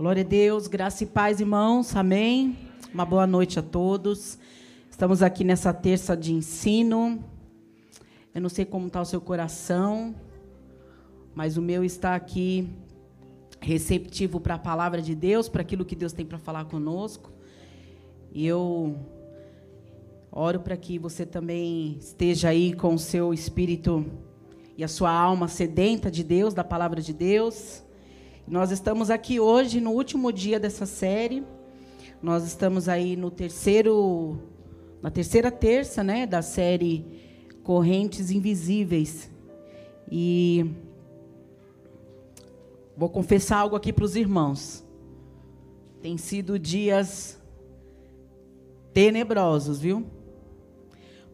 Glória a Deus, graça e paz, irmãos. Amém. Uma boa noite a todos. Estamos aqui nessa terça de ensino. Eu não sei como está o seu coração, mas o meu está aqui receptivo para a palavra de Deus, para aquilo que Deus tem para falar conosco. E eu oro para que você também esteja aí com o seu espírito e a sua alma sedenta de Deus, da palavra de Deus. Nós estamos aqui hoje no último dia dessa série. Nós estamos aí no terceiro, na terceira terça, né, da série Correntes Invisíveis. E vou confessar algo aqui para os irmãos. Tem sido dias tenebrosos, viu?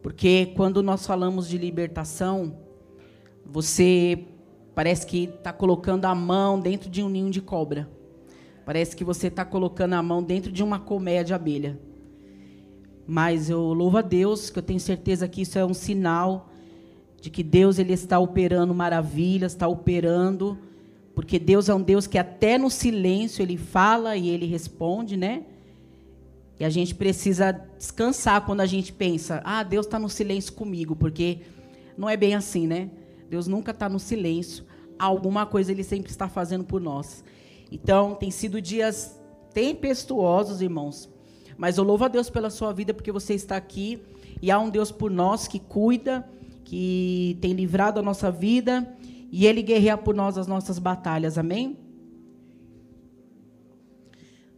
Porque quando nós falamos de libertação, você Parece que está colocando a mão dentro de um ninho de cobra. Parece que você está colocando a mão dentro de uma colmeia de abelha. Mas eu louvo a Deus, que eu tenho certeza que isso é um sinal de que Deus ele está operando maravilhas, está operando, porque Deus é um Deus que até no silêncio ele fala e ele responde, né? E a gente precisa descansar quando a gente pensa, ah, Deus está no silêncio comigo, porque não é bem assim, né? Deus nunca está no silêncio. Alguma coisa Ele sempre está fazendo por nós. Então, tem sido dias tempestuosos, irmãos. Mas eu louvo a Deus pela sua vida, porque você está aqui. E há um Deus por nós que cuida, que tem livrado a nossa vida. E Ele guerreia por nós as nossas batalhas. Amém?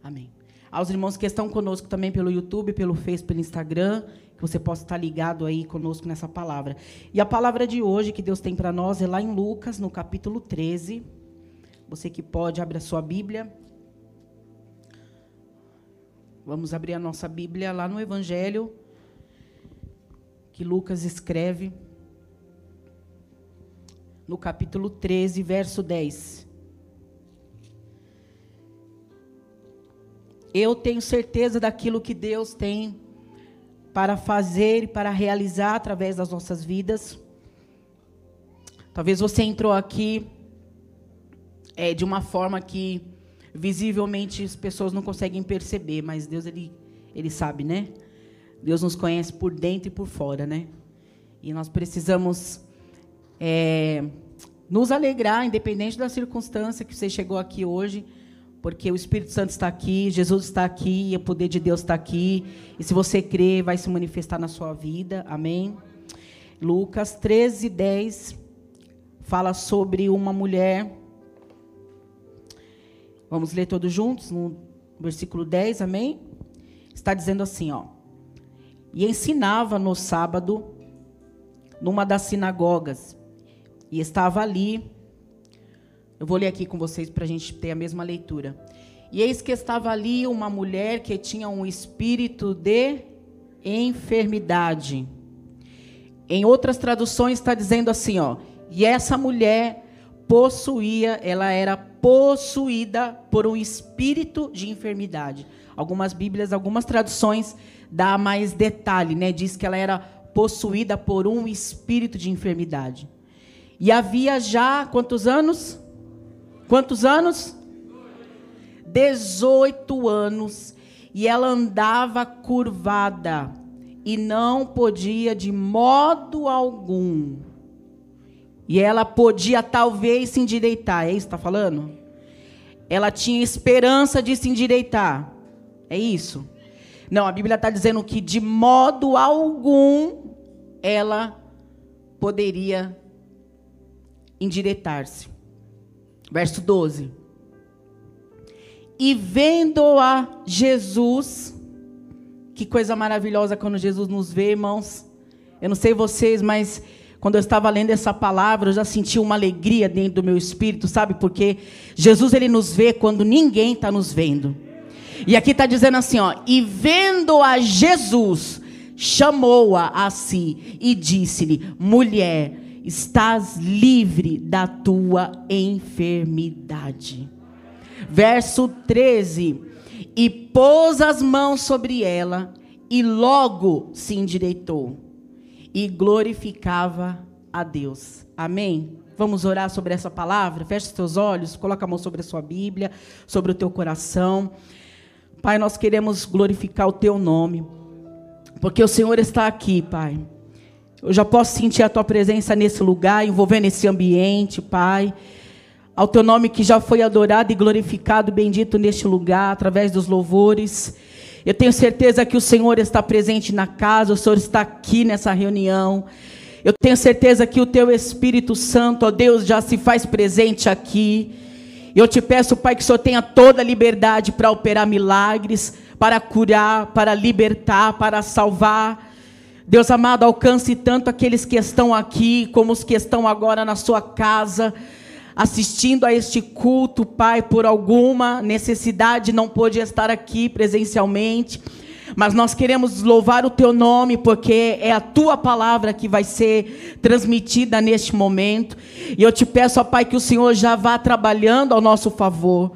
Amém. Aos irmãos que estão conosco também pelo YouTube, pelo Facebook, pelo Instagram, você possa estar ligado aí conosco nessa palavra. E a palavra de hoje que Deus tem para nós é lá em Lucas, no capítulo 13. Você que pode, abre a sua Bíblia. Vamos abrir a nossa Bíblia lá no Evangelho que Lucas escreve, no capítulo 13, verso 10. Eu tenho certeza daquilo que Deus tem para fazer e para realizar através das nossas vidas. Talvez você entrou aqui é, de uma forma que visivelmente as pessoas não conseguem perceber, mas Deus ele, ele sabe, né? Deus nos conhece por dentro e por fora, né? E nós precisamos é, nos alegrar, independente da circunstância que você chegou aqui hoje porque o Espírito Santo está aqui, Jesus está aqui, o poder de Deus está aqui. E se você crer, vai se manifestar na sua vida. Amém? Lucas 13, 10 fala sobre uma mulher. Vamos ler todos juntos no versículo 10, amém? Está dizendo assim, ó. E ensinava no sábado numa das sinagogas. E estava ali eu vou ler aqui com vocês para a gente ter a mesma leitura. E eis que estava ali uma mulher que tinha um espírito de enfermidade. Em outras traduções está dizendo assim, ó. E essa mulher possuía, ela era possuída por um espírito de enfermidade. Algumas Bíblias, algumas traduções dá mais detalhe, né? Diz que ela era possuída por um espírito de enfermidade. E havia já quantos anos? Quantos anos? 18 anos. E ela andava curvada e não podia de modo algum. E ela podia talvez se endireitar. É isso que está falando? Ela tinha esperança de se endireitar. É isso? Não, a Bíblia está dizendo que de modo algum ela poderia endireitar-se. Verso 12. E vendo a Jesus, que coisa maravilhosa quando Jesus nos vê, irmãos. Eu não sei vocês, mas quando eu estava lendo essa palavra, eu já senti uma alegria dentro do meu espírito, sabe? Porque Jesus ele nos vê quando ninguém está nos vendo. E aqui está dizendo assim, ó, e vendo a Jesus, chamou-a a si e disse-lhe: mulher, estás livre da tua enfermidade. Verso 13: E pôs as mãos sobre ela, e logo se endireitou, e glorificava a Deus. Amém? Vamos orar sobre essa palavra? Feche os teus olhos, coloca a mão sobre a sua Bíblia, sobre o teu coração. Pai, nós queremos glorificar o teu nome, porque o Senhor está aqui, Pai. Eu já posso sentir a tua presença nesse lugar, envolvendo esse ambiente, Pai. Ao teu nome que já foi adorado e glorificado, bendito neste lugar, através dos louvores. Eu tenho certeza que o Senhor está presente na casa, o Senhor está aqui nessa reunião. Eu tenho certeza que o teu Espírito Santo, ó Deus, já se faz presente aqui. Eu te peço, Pai, que o Senhor tenha toda a liberdade para operar milagres, para curar, para libertar, para salvar. Deus amado, alcance tanto aqueles que estão aqui, como os que estão agora na sua casa, assistindo a este culto, Pai, por alguma necessidade não pôde estar aqui presencialmente. Mas nós queremos louvar o teu nome, porque é a tua palavra que vai ser transmitida neste momento. E eu te peço, ó Pai, que o Senhor já vá trabalhando ao nosso favor.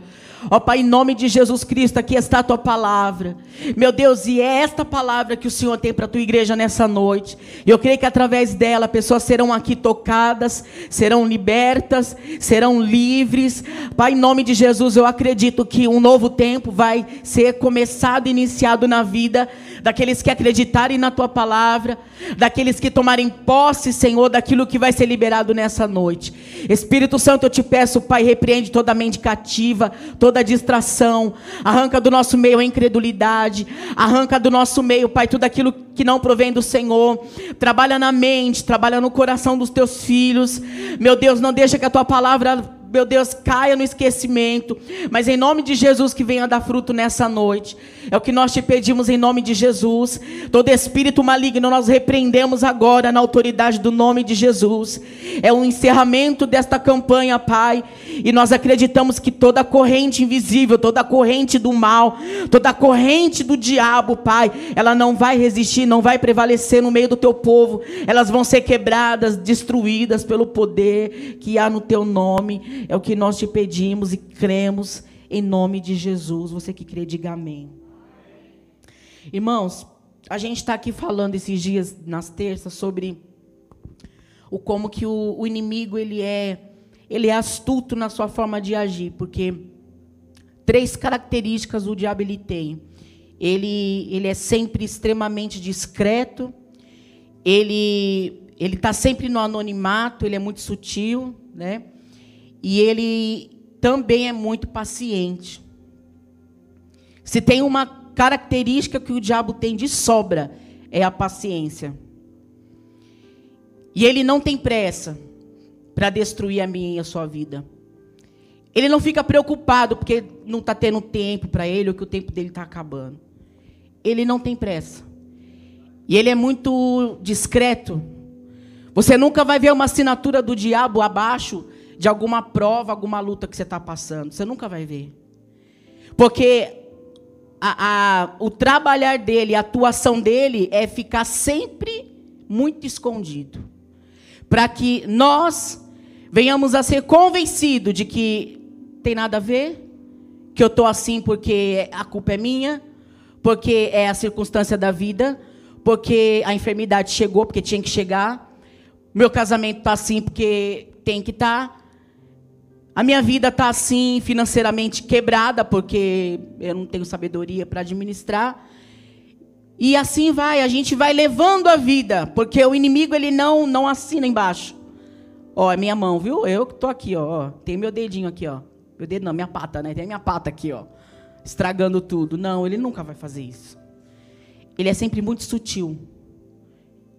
Ó Pai, em nome de Jesus Cristo, aqui está a tua palavra. Meu Deus, e é esta palavra que o Senhor tem para a tua igreja nessa noite. Eu creio que através dela pessoas serão aqui tocadas, serão libertas, serão livres. Pai, em nome de Jesus, eu acredito que um novo tempo vai ser começado, iniciado na vida daqueles que acreditarem na tua palavra, daqueles que tomarem posse, Senhor, daquilo que vai ser liberado nessa noite. Espírito Santo, eu te peço, Pai, repreende toda a mente cativa, toda a distração, arranca do nosso meio a incredulidade, arranca do nosso meio, Pai, tudo aquilo que não provém do Senhor. Trabalha na mente, trabalha no coração dos teus filhos. Meu Deus, não deixa que a tua palavra meu Deus, caia no esquecimento. Mas em nome de Jesus que venha dar fruto nessa noite. É o que nós te pedimos em nome de Jesus. Todo espírito maligno nós repreendemos agora na autoridade do nome de Jesus. É o encerramento desta campanha, Pai. E nós acreditamos que toda corrente invisível, toda corrente do mal, toda corrente do diabo, Pai, ela não vai resistir, não vai prevalecer no meio do teu povo. Elas vão ser quebradas, destruídas pelo poder que há no teu nome. É o que nós te pedimos e cremos em nome de Jesus. Você que crê, diga amém. Irmãos, a gente está aqui falando esses dias, nas terças, sobre o como que o, o inimigo ele é, ele é astuto na sua forma de agir, porque três características o diabo ele tem. Ele, ele é sempre extremamente discreto, ele ele está sempre no anonimato, ele é muito sutil, né? E ele também é muito paciente. Se tem uma característica que o diabo tem de sobra, é a paciência. E ele não tem pressa para destruir a minha e a sua vida. Ele não fica preocupado porque não está tendo tempo para ele ou que o tempo dele está acabando. Ele não tem pressa. E ele é muito discreto. Você nunca vai ver uma assinatura do diabo abaixo de alguma prova, alguma luta que você está passando. Você nunca vai ver. Porque a, a, o trabalhar dele, a atuação dele é ficar sempre muito escondido. Para que nós venhamos a ser convencidos de que tem nada a ver, que eu estou assim porque a culpa é minha, porque é a circunstância da vida, porque a enfermidade chegou porque tinha que chegar, meu casamento está assim porque tem que estar. Tá. A minha vida está assim, financeiramente quebrada, porque eu não tenho sabedoria para administrar. E assim vai, a gente vai levando a vida, porque o inimigo ele não não assina embaixo. Ó, é minha mão, viu? Eu que tô aqui, ó, tem meu dedinho aqui, ó. Meu dedo não, minha pata, né? Tem minha pata aqui, ó. Estragando tudo. Não, ele nunca vai fazer isso. Ele é sempre muito sutil.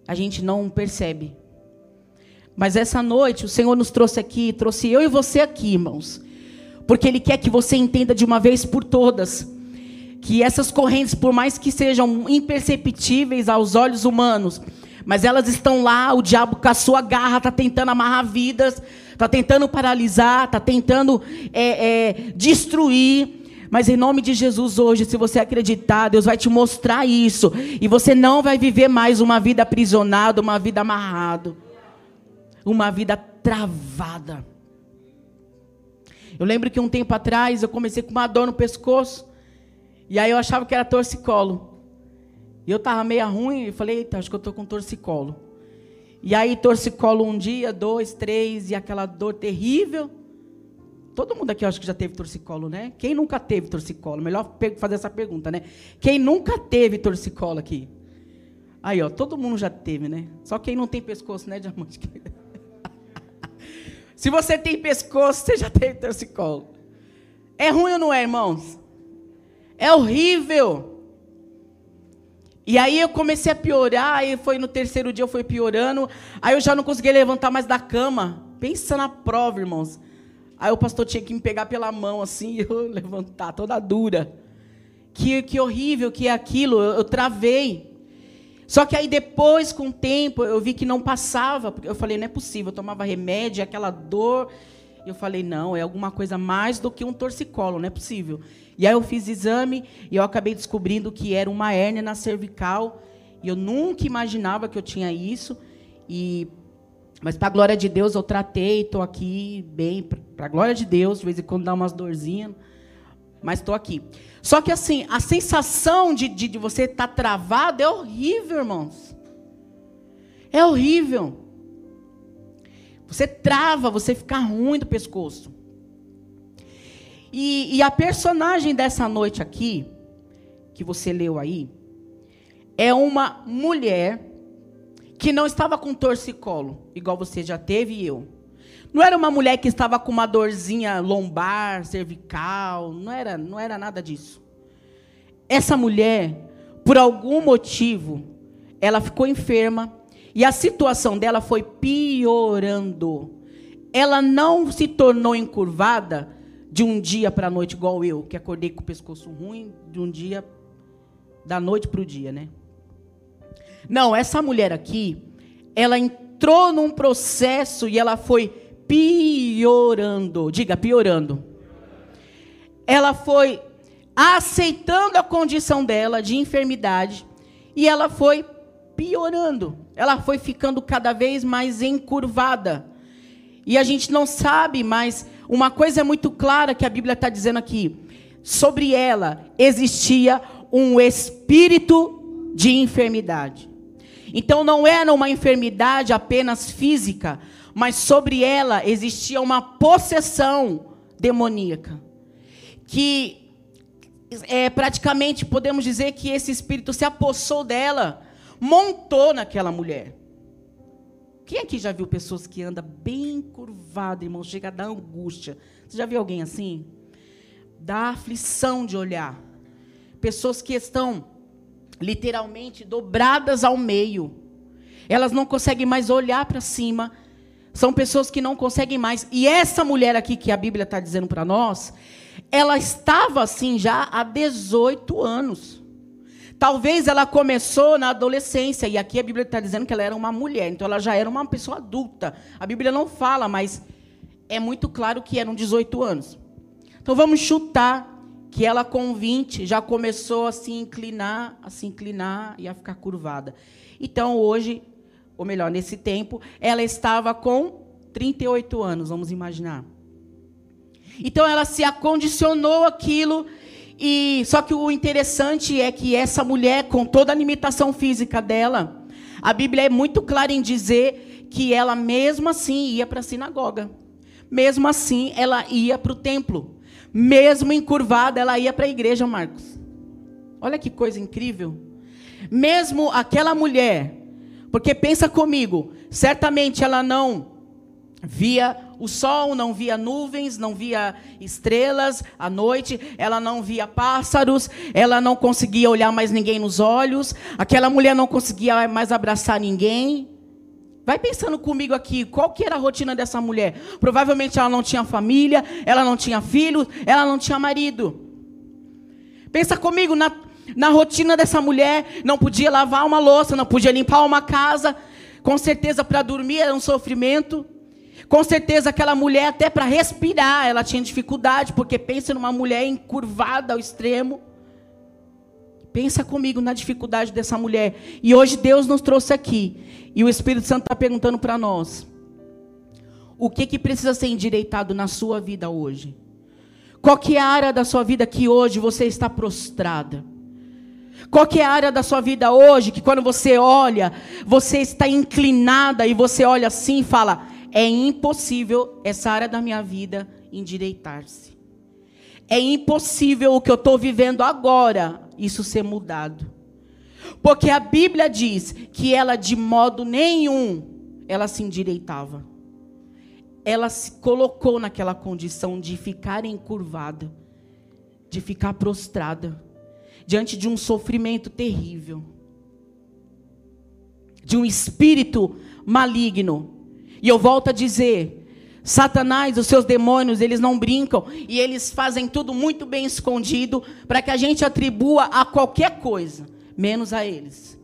A gente não percebe. Mas essa noite o Senhor nos trouxe aqui, trouxe eu e você aqui, irmãos. Porque Ele quer que você entenda de uma vez por todas que essas correntes, por mais que sejam imperceptíveis aos olhos humanos, mas elas estão lá, o diabo com a sua garra está tentando amarrar vidas, está tentando paralisar, está tentando é, é, destruir. Mas em nome de Jesus hoje, se você acreditar, Deus vai te mostrar isso. E você não vai viver mais uma vida aprisionada, uma vida amarrado uma vida travada. Eu lembro que um tempo atrás eu comecei com uma dor no pescoço. E aí eu achava que era torcicolo. E eu estava meio ruim e falei, eita, acho que eu estou com torcicolo. E aí torcicolo um dia, dois, três, e aquela dor terrível. Todo mundo aqui eu acho que já teve torcicolo, né? Quem nunca teve torcicolo? Melhor fazer essa pergunta, né? Quem nunca teve torcicolo aqui? Aí, ó, todo mundo já teve, né? Só quem não tem pescoço, né, diamante? Se você tem pescoço, você já teve torcicolo. É ruim ou não é, irmãos? É horrível. E aí eu comecei a piorar, e foi no terceiro dia eu fui piorando, aí eu já não conseguia levantar mais da cama. Pensa na prova, irmãos. Aí o pastor tinha que me pegar pela mão assim e eu levantar toda dura. Que, que horrível que é aquilo, eu, eu travei. Só que aí depois, com o tempo, eu vi que não passava. Eu falei, não é possível, eu tomava remédio, aquela dor. Eu falei, não, é alguma coisa mais do que um torcicolo, não é possível. E aí eu fiz exame e eu acabei descobrindo que era uma hérnia na cervical. E eu nunca imaginava que eu tinha isso. E mas para a glória de Deus eu tratei, estou aqui bem, para a glória de Deus, de vez em quando dá umas dorzinhas, mas estou aqui. Só que assim, a sensação de, de, de você estar tá travado é horrível, irmãos. É horrível. Você trava, você fica ruim do pescoço. E, e a personagem dessa noite aqui, que você leu aí, é uma mulher que não estava com torcicolo, igual você já teve e eu. Não era uma mulher que estava com uma dorzinha lombar, cervical, não era, não era nada disso. Essa mulher, por algum motivo, ela ficou enferma e a situação dela foi piorando. Ela não se tornou encurvada de um dia para a noite, igual eu, que acordei com o pescoço ruim, de um dia, da noite para o dia, né? Não, essa mulher aqui, ela entrou num processo e ela foi piorando. Diga, piorando. Ela foi aceitando a condição dela de enfermidade e ela foi piorando. Ela foi ficando cada vez mais encurvada. E a gente não sabe, mas uma coisa é muito clara que a Bíblia está dizendo aqui: sobre ela existia um espírito de enfermidade. Então não era uma enfermidade apenas física, mas sobre ela existia uma possessão demoníaca. Que é, praticamente podemos dizer que esse espírito se apossou dela, montou naquela mulher. Quem aqui já viu pessoas que andam bem curvado, irmão, chega a dar angústia? Você já viu alguém assim? Dá aflição de olhar. Pessoas que estão literalmente dobradas ao meio. Elas não conseguem mais olhar para cima. São pessoas que não conseguem mais. E essa mulher aqui que a Bíblia está dizendo para nós, ela estava assim já há 18 anos. Talvez ela começou na adolescência, e aqui a Bíblia está dizendo que ela era uma mulher, então ela já era uma pessoa adulta. A Bíblia não fala, mas é muito claro que eram 18 anos. Então vamos chutar que ela com 20 já começou a se inclinar, a se inclinar e a ficar curvada. Então hoje, ou melhor, nesse tempo, ela estava com 38 anos, vamos imaginar. Então ela se acondicionou aquilo e só que o interessante é que essa mulher, com toda a limitação física dela, a Bíblia é muito clara em dizer que ela mesmo assim ia para a sinagoga. Mesmo assim, ela ia para o templo. Mesmo encurvada, ela ia para a igreja, Marcos. Olha que coisa incrível. Mesmo aquela mulher, porque pensa comigo, certamente ela não via o sol, não via nuvens, não via estrelas à noite, ela não via pássaros, ela não conseguia olhar mais ninguém nos olhos, aquela mulher não conseguia mais abraçar ninguém. Vai pensando comigo aqui, qual que era a rotina dessa mulher? Provavelmente ela não tinha família, ela não tinha filhos, ela não tinha marido. Pensa comigo na, na rotina dessa mulher, não podia lavar uma louça, não podia limpar uma casa, com certeza para dormir era um sofrimento. Com certeza aquela mulher até para respirar, ela tinha dificuldade, porque pensa numa mulher encurvada ao extremo. Pensa comigo na dificuldade dessa mulher. E hoje Deus nos trouxe aqui. E o Espírito Santo está perguntando para nós: o que, que precisa ser endireitado na sua vida hoje? Qual que é a área da sua vida que hoje você está prostrada? Qual é a área da sua vida hoje que quando você olha, você está inclinada e você olha assim e fala: é impossível essa área da minha vida endireitar-se. É impossível o que eu estou vivendo agora, isso ser mudado. Porque a Bíblia diz que ela de modo nenhum ela se endireitava. Ela se colocou naquela condição de ficar encurvada, de ficar prostrada diante de um sofrimento terrível, de um espírito maligno. E eu volto a dizer, Satanás, os seus demônios, eles não brincam e eles fazem tudo muito bem escondido para que a gente atribua a qualquer coisa, menos a eles.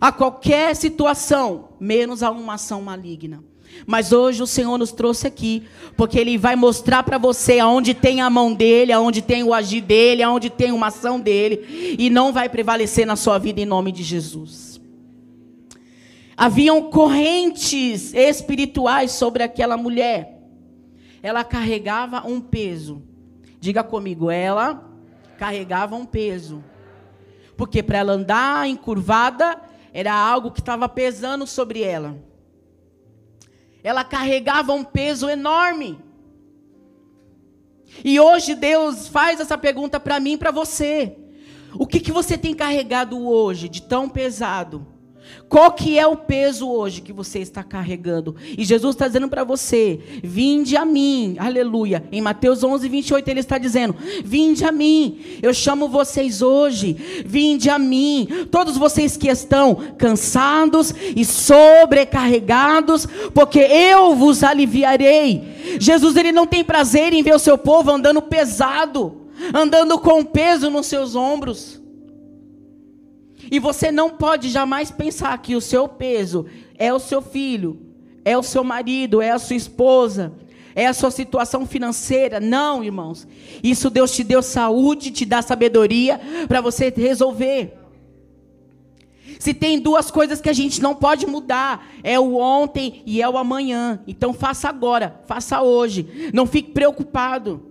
A qualquer situação, menos a uma ação maligna. Mas hoje o Senhor nos trouxe aqui, porque Ele vai mostrar para você aonde tem a mão dEle, aonde tem o agir dEle, aonde tem uma ação dEle, e não vai prevalecer na sua vida em nome de Jesus. Haviam correntes espirituais sobre aquela mulher. Ela carregava um peso. Diga comigo, ela carregava um peso. Porque para ela andar encurvada, era algo que estava pesando sobre ela ela carregava um peso enorme. E hoje Deus faz essa pergunta para mim e para você. O que, que você tem carregado hoje de tão pesado? Qual que é o peso hoje que você está carregando? E Jesus está dizendo para você: vinde a mim, aleluia. Em Mateus 11, 28, ele está dizendo: vinde a mim, eu chamo vocês hoje, vinde a mim, todos vocês que estão cansados e sobrecarregados, porque eu vos aliviarei. Jesus, ele não tem prazer em ver o seu povo andando pesado, andando com peso nos seus ombros. E você não pode jamais pensar que o seu peso é o seu filho, é o seu marido, é a sua esposa, é a sua situação financeira. Não, irmãos. Isso Deus te deu saúde, te dá sabedoria para você resolver. Se tem duas coisas que a gente não pode mudar, é o ontem e é o amanhã. Então faça agora, faça hoje. Não fique preocupado.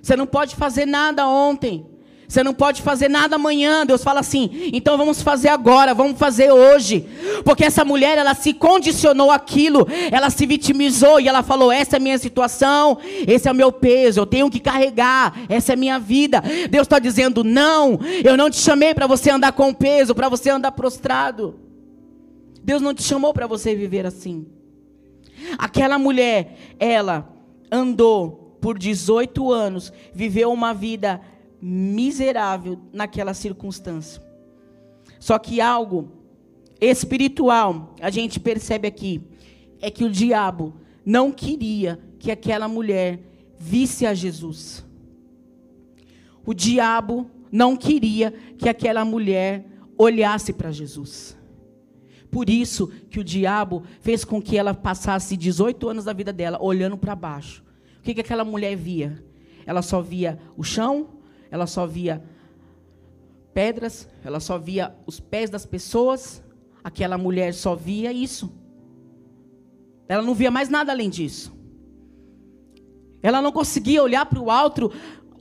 Você não pode fazer nada ontem. Você não pode fazer nada amanhã. Deus fala assim: então vamos fazer agora, vamos fazer hoje. Porque essa mulher, ela se condicionou aquilo, ela se vitimizou e ela falou: essa é a minha situação, esse é o meu peso, eu tenho que carregar, essa é a minha vida. Deus está dizendo: não, eu não te chamei para você andar com peso, para você andar prostrado. Deus não te chamou para você viver assim. Aquela mulher, ela andou por 18 anos, viveu uma vida miserável naquela circunstância. Só que algo espiritual, a gente percebe aqui, é que o diabo não queria que aquela mulher visse a Jesus. O diabo não queria que aquela mulher olhasse para Jesus. Por isso que o diabo fez com que ela passasse 18 anos da vida dela olhando para baixo. O que, que aquela mulher via? Ela só via o chão, ela só via pedras, ela só via os pés das pessoas, aquela mulher só via isso. Ela não via mais nada além disso. Ela não conseguia olhar para o alto,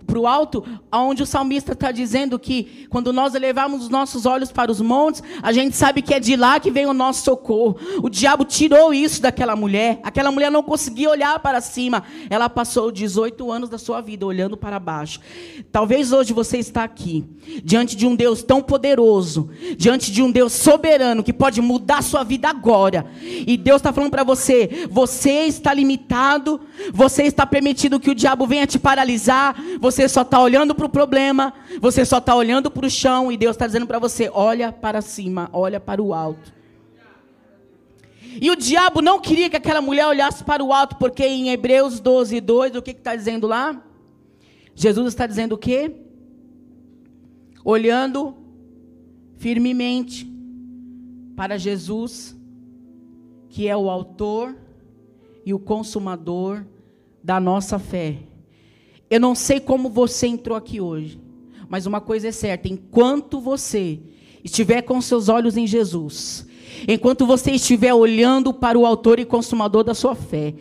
para o alto, onde o salmista está dizendo que quando nós elevamos os nossos olhos para os montes, a gente sabe que é de lá que vem o nosso socorro. O diabo tirou isso daquela mulher. Aquela mulher não conseguia olhar para cima. Ela passou 18 anos da sua vida olhando para baixo. Talvez hoje você está aqui, diante de um Deus tão poderoso, diante de um Deus soberano que pode mudar a sua vida agora. E Deus está falando para você: você está limitado, você está permitindo que o diabo venha te paralisar, você você só está olhando para o problema, você só está olhando para o chão e Deus está dizendo para você: olha para cima, olha para o alto. E o diabo não queria que aquela mulher olhasse para o alto, porque em Hebreus 12, 2, o que está dizendo lá? Jesus está dizendo o quê? Olhando firmemente para Jesus, que é o autor e o consumador da nossa fé. Eu não sei como você entrou aqui hoje, mas uma coisa é certa: enquanto você estiver com seus olhos em Jesus, enquanto você estiver olhando para o autor e consumador da sua fé,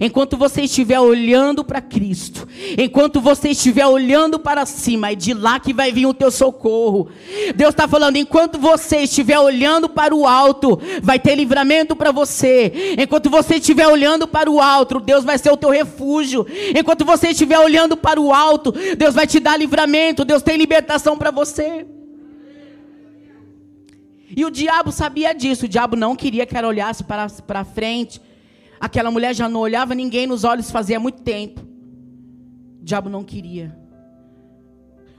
enquanto você estiver olhando para Cristo, enquanto você estiver olhando para cima, é de lá que vai vir o teu socorro. Deus está falando, enquanto você estiver olhando para o alto, vai ter livramento para você. Enquanto você estiver olhando para o alto, Deus vai ser o teu refúgio. Enquanto você estiver olhando para o alto, Deus vai te dar livramento, Deus tem libertação para você. E o diabo sabia disso. O diabo não queria que ela olhasse para, para frente. Aquela mulher já não olhava ninguém nos olhos fazia muito tempo. O diabo não queria.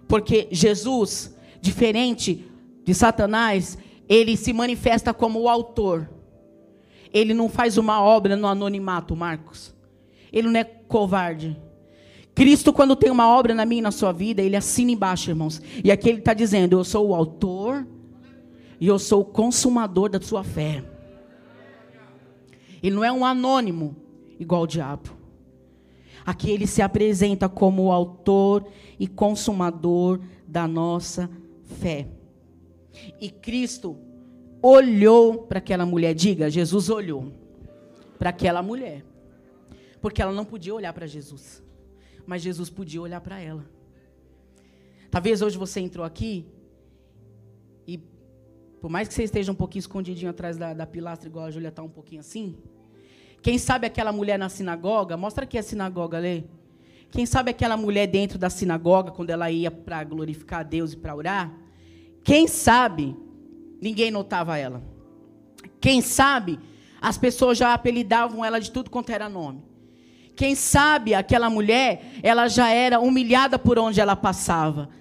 Porque Jesus, diferente de Satanás, ele se manifesta como o autor. Ele não faz uma obra no anonimato, Marcos. Ele não é covarde. Cristo, quando tem uma obra na minha e na sua vida, ele assina embaixo, irmãos. E aqui ele está dizendo: Eu sou o autor e eu sou o consumador da sua fé. Ele não é um anônimo igual o diabo. Aqui ele se apresenta como o autor e consumador da nossa fé. E Cristo olhou para aquela mulher, diga, Jesus olhou para aquela mulher. Porque ela não podia olhar para Jesus, mas Jesus podia olhar para ela. Talvez hoje você entrou aqui por mais que você esteja um pouquinho escondidinho atrás da, da pilastra, igual a Júlia está um pouquinho assim. Quem sabe aquela mulher na sinagoga, mostra aqui a sinagoga, Lê. Quem sabe aquela mulher dentro da sinagoga, quando ela ia para glorificar a Deus e para orar, quem sabe ninguém notava ela. Quem sabe as pessoas já apelidavam ela de tudo quanto era nome. Quem sabe aquela mulher, ela já era humilhada por onde ela passava.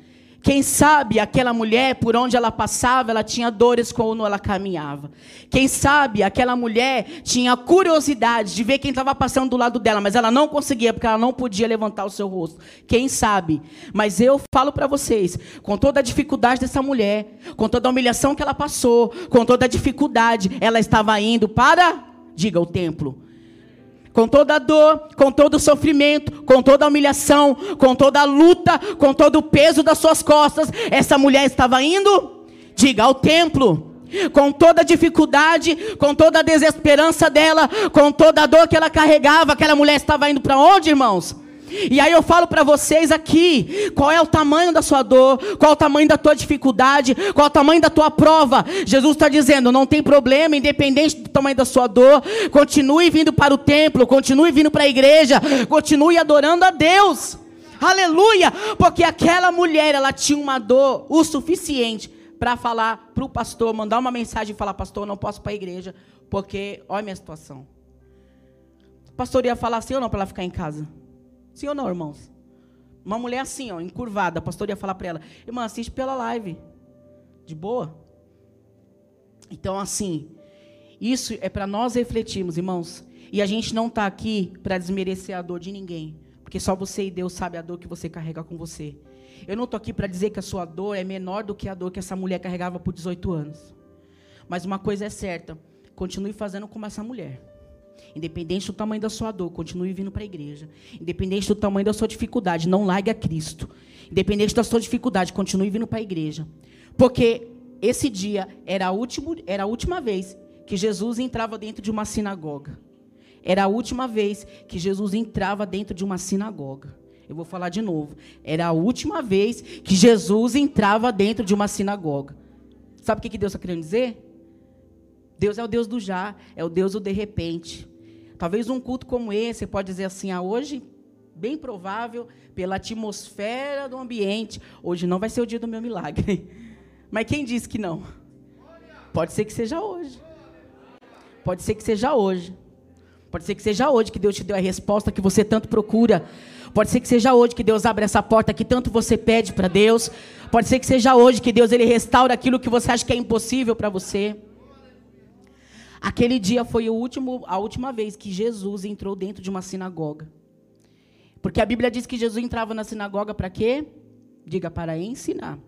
Quem sabe aquela mulher, por onde ela passava, ela tinha dores quando ela caminhava. Quem sabe aquela mulher tinha curiosidade de ver quem estava passando do lado dela, mas ela não conseguia, porque ela não podia levantar o seu rosto. Quem sabe? Mas eu falo para vocês, com toda a dificuldade dessa mulher, com toda a humilhação que ela passou, com toda a dificuldade, ela estava indo para, diga, o templo com toda a dor, com todo o sofrimento, com toda a humilhação, com toda a luta, com todo o peso das suas costas, essa mulher estava indo, diga, ao templo. Com toda a dificuldade, com toda a desesperança dela, com toda a dor que ela carregava, aquela mulher estava indo para onde, irmãos? E aí eu falo para vocês aqui, qual é o tamanho da sua dor, qual é o tamanho da tua dificuldade, qual é o tamanho da tua prova. Jesus está dizendo, não tem problema, independente do tamanho da sua dor, continue vindo para o templo, continue vindo para a igreja, continue adorando a Deus. Aleluia! Porque aquela mulher, ela tinha uma dor o suficiente para falar para o pastor, mandar uma mensagem e falar, pastor, não posso para a igreja, porque olha a minha situação. O pastor ia falar assim ou não para ela ficar em casa? Sim ou não, irmãos? Uma mulher assim, ó, encurvada, a pastor ia falar para ela: "Irmã, assiste pela live". De boa? Então, assim, isso é para nós refletirmos, irmãos. E a gente não está aqui para desmerecer a dor de ninguém, porque só você e Deus sabe a dor que você carrega com você. Eu não estou aqui para dizer que a sua dor é menor do que a dor que essa mulher carregava por 18 anos. Mas uma coisa é certa, continue fazendo como essa mulher. Independente do tamanho da sua dor, continue vindo para a igreja. Independente do tamanho da sua dificuldade, não largue a Cristo. Independente da sua dificuldade, continue vindo para a igreja. Porque esse dia era a, último, era a última vez que Jesus entrava dentro de uma sinagoga. Era a última vez que Jesus entrava dentro de uma sinagoga. Eu vou falar de novo. Era a última vez que Jesus entrava dentro de uma sinagoga. Sabe o que Deus está querendo dizer? Deus é o Deus do já, é o Deus do de repente. Talvez um culto como esse, pode dizer assim, ah, hoje, bem provável, pela atmosfera do ambiente, hoje não vai ser o dia do meu milagre. Mas quem disse que não? Pode ser que seja hoje. Pode ser que seja hoje. Pode ser que seja hoje que Deus te deu a resposta que você tanto procura. Pode ser que seja hoje que Deus abre essa porta que tanto você pede para Deus. Pode ser que seja hoje que Deus ele restaura aquilo que você acha que é impossível para você. Aquele dia foi último, a última vez que Jesus entrou dentro de uma sinagoga. Porque a Bíblia diz que Jesus entrava na sinagoga para quê? Diga, para ensinar.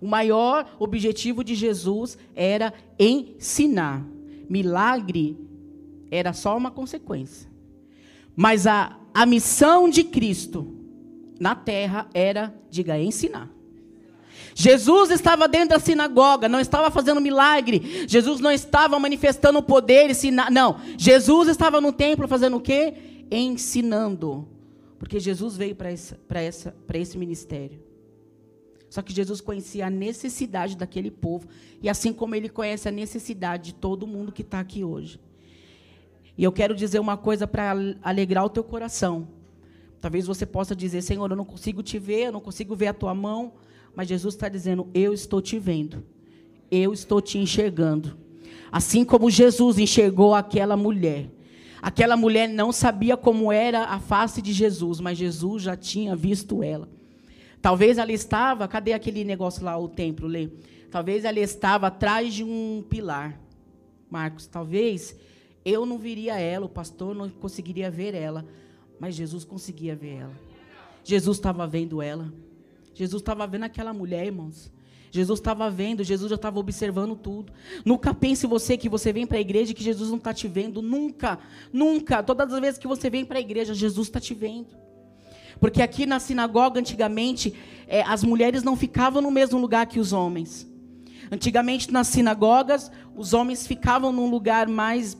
O maior objetivo de Jesus era ensinar. Milagre era só uma consequência. Mas a, a missão de Cristo na terra era, diga, ensinar. Jesus estava dentro da sinagoga, não estava fazendo milagre. Jesus não estava manifestando poder, não. Jesus estava no templo fazendo o quê? Ensinando. Porque Jesus veio para esse ministério. Só que Jesus conhecia a necessidade daquele povo. E assim como ele conhece a necessidade de todo mundo que está aqui hoje. E eu quero dizer uma coisa para alegrar o teu coração. Talvez você possa dizer, Senhor, eu não consigo te ver, eu não consigo ver a tua mão. Mas Jesus está dizendo: Eu estou te vendo, eu estou te enxergando. Assim como Jesus enxergou aquela mulher. Aquela mulher não sabia como era a face de Jesus, mas Jesus já tinha visto ela. Talvez ela estava, cadê aquele negócio lá, o templo, lê? Talvez ela estava atrás de um pilar. Marcos, talvez eu não viria ela, o pastor não conseguiria ver ela, mas Jesus conseguia ver ela. Jesus estava vendo ela. Jesus estava vendo aquela mulher, irmãos. Jesus estava vendo, Jesus já estava observando tudo. Nunca pense você que você vem para a igreja e que Jesus não está te vendo. Nunca, nunca. Todas as vezes que você vem para a igreja, Jesus está te vendo. Porque aqui na sinagoga, antigamente, é, as mulheres não ficavam no mesmo lugar que os homens. Antigamente, nas sinagogas, os homens ficavam num lugar mais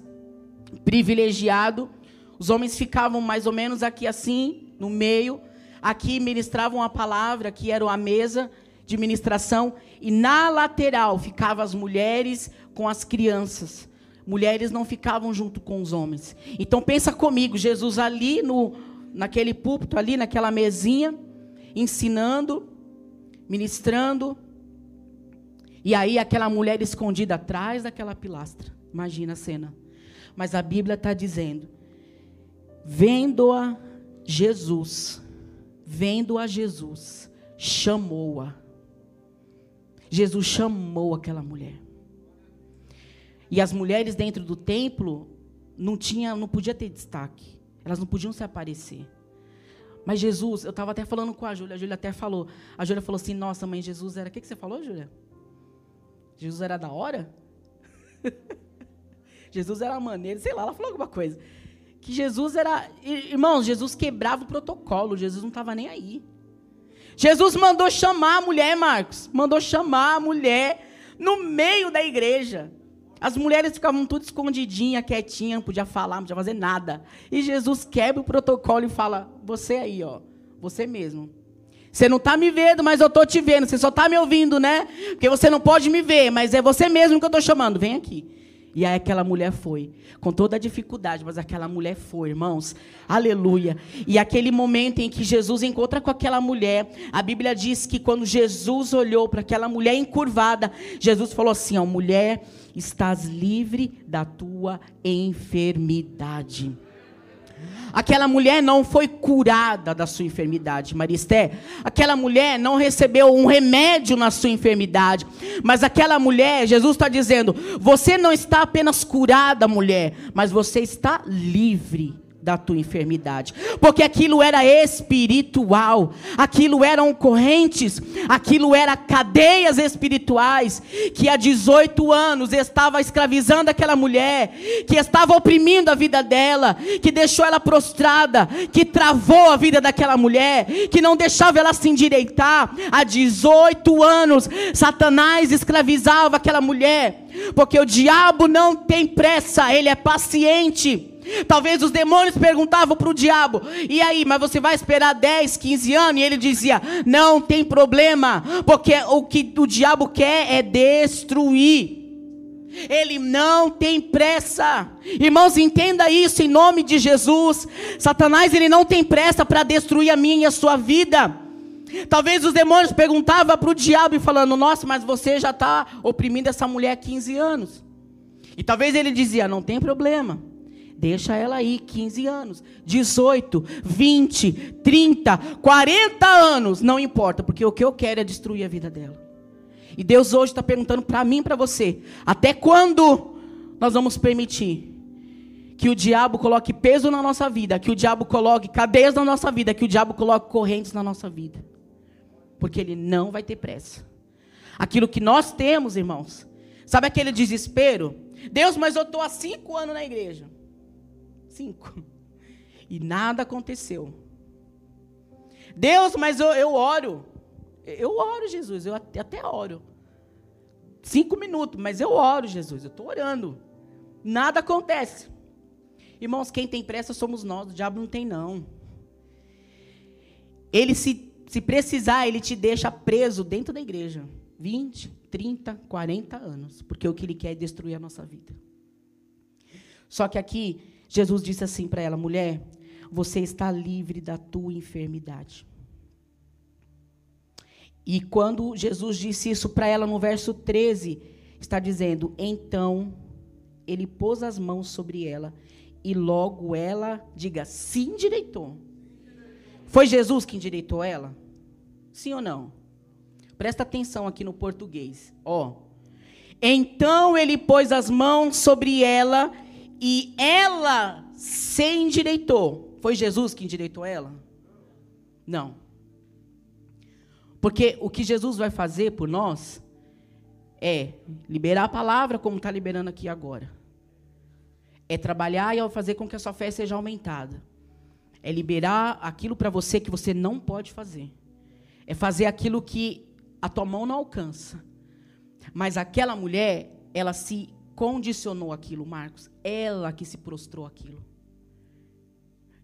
privilegiado. Os homens ficavam mais ou menos aqui assim, no meio. Aqui ministravam a palavra, aqui era a mesa de ministração. E na lateral ficavam as mulheres com as crianças. Mulheres não ficavam junto com os homens. Então pensa comigo, Jesus ali no, naquele púlpito, ali naquela mesinha, ensinando, ministrando. E aí aquela mulher escondida atrás daquela pilastra. Imagina a cena. Mas a Bíblia está dizendo: vendo-a Jesus, vendo a Jesus, chamou-a. Jesus chamou aquela mulher. E as mulheres dentro do templo não tinha, não podia ter destaque. Elas não podiam se aparecer. Mas Jesus, eu estava até falando com a Júlia, a Júlia até falou. A Júlia falou assim: Nossa, mãe, Jesus era. O que, que você falou, Júlia? Jesus era da hora? Jesus era maneiro, sei lá, ela falou alguma coisa que Jesus era. Irmãos, Jesus quebrava o protocolo, Jesus não estava nem aí. Jesus mandou chamar a mulher, Marcos. Mandou chamar a mulher no meio da igreja. As mulheres ficavam tudo escondidinha, quietinha, não podia falar, não podia fazer nada. E Jesus quebra o protocolo e fala: Você aí, ó, você mesmo. Você não está me vendo, mas eu estou te vendo. Você só está me ouvindo, né? Porque você não pode me ver, mas é você mesmo que eu estou chamando. Vem aqui. E aí aquela mulher foi, com toda a dificuldade, mas aquela mulher foi, irmãos. Aleluia. E aquele momento em que Jesus encontra com aquela mulher, a Bíblia diz que quando Jesus olhou para aquela mulher encurvada, Jesus falou assim: ó, mulher, estás livre da tua enfermidade. Aquela mulher não foi curada da sua enfermidade, Maristé. Aquela mulher não recebeu um remédio na sua enfermidade. Mas aquela mulher, Jesus está dizendo: você não está apenas curada, mulher, mas você está livre da tua enfermidade, porque aquilo era espiritual, aquilo eram correntes, aquilo era cadeias espirituais que há 18 anos estava escravizando aquela mulher, que estava oprimindo a vida dela, que deixou ela prostrada, que travou a vida daquela mulher, que não deixava ela se endireitar. Há 18 anos, Satanás escravizava aquela mulher, porque o diabo não tem pressa, ele é paciente. Talvez os demônios perguntavam para o diabo: e aí, mas você vai esperar 10, 15 anos? E ele dizia: não tem problema, porque o que o diabo quer é destruir. Ele não tem pressa. Irmãos, entenda isso em nome de Jesus. Satanás, ele não tem pressa para destruir a minha e a sua vida. Talvez os demônios perguntavam para o diabo e falando: Nossa, mas você já está oprimindo essa mulher há 15 anos. E talvez ele dizia: Não tem problema. Deixa ela aí, 15 anos, 18, 20, 30, 40 anos, não importa, porque o que eu quero é destruir a vida dela. E Deus hoje está perguntando para mim para você: até quando nós vamos permitir que o diabo coloque peso na nossa vida, que o diabo coloque cadeias na nossa vida, que o diabo coloque correntes na nossa vida? Porque ele não vai ter pressa. Aquilo que nós temos, irmãos, sabe aquele desespero? Deus, mas eu estou há cinco anos na igreja. E nada aconteceu. Deus, mas eu, eu oro. Eu oro, Jesus, eu até, até oro. Cinco minutos, mas eu oro, Jesus, eu estou orando. Nada acontece. Irmãos, quem tem pressa somos nós, o diabo não tem, não. Ele, se, se precisar, ele te deixa preso dentro da igreja. 20, 30, 40 anos. Porque o que ele quer é destruir a nossa vida. Só que aqui, Jesus disse assim para ela: mulher, você está livre da tua enfermidade. E quando Jesus disse isso para ela no verso 13, está dizendo: então ele pôs as mãos sobre ela e logo ela, diga, se endireitou. Foi Jesus que endireitou ela? Sim ou não? Presta atenção aqui no português. Ó. Então ele pôs as mãos sobre ela e ela se endireitou. Foi Jesus que endireitou ela? Não. Porque o que Jesus vai fazer por nós é liberar a palavra como está liberando aqui agora. É trabalhar e fazer com que a sua fé seja aumentada. É liberar aquilo para você que você não pode fazer. É fazer aquilo que a tua mão não alcança. Mas aquela mulher, ela se condicionou aquilo, Marcos. Ela que se prostrou aquilo.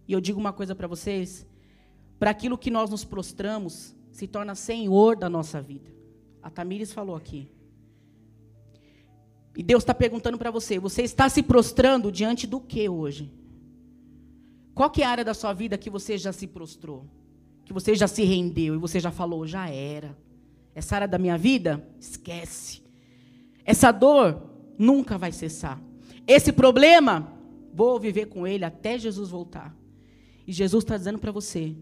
E eu digo uma coisa para vocês: para aquilo que nós nos prostramos, se torna senhor da nossa vida. A Tamires falou aqui. E Deus está perguntando para você: você está se prostrando diante do que hoje? Qual que é a área da sua vida que você já se prostrou? Que você já se rendeu e você já falou, já era. Essa área da minha vida, esquece. Essa dor nunca vai cessar. Esse problema, vou viver com ele até Jesus voltar. E Jesus está dizendo para você: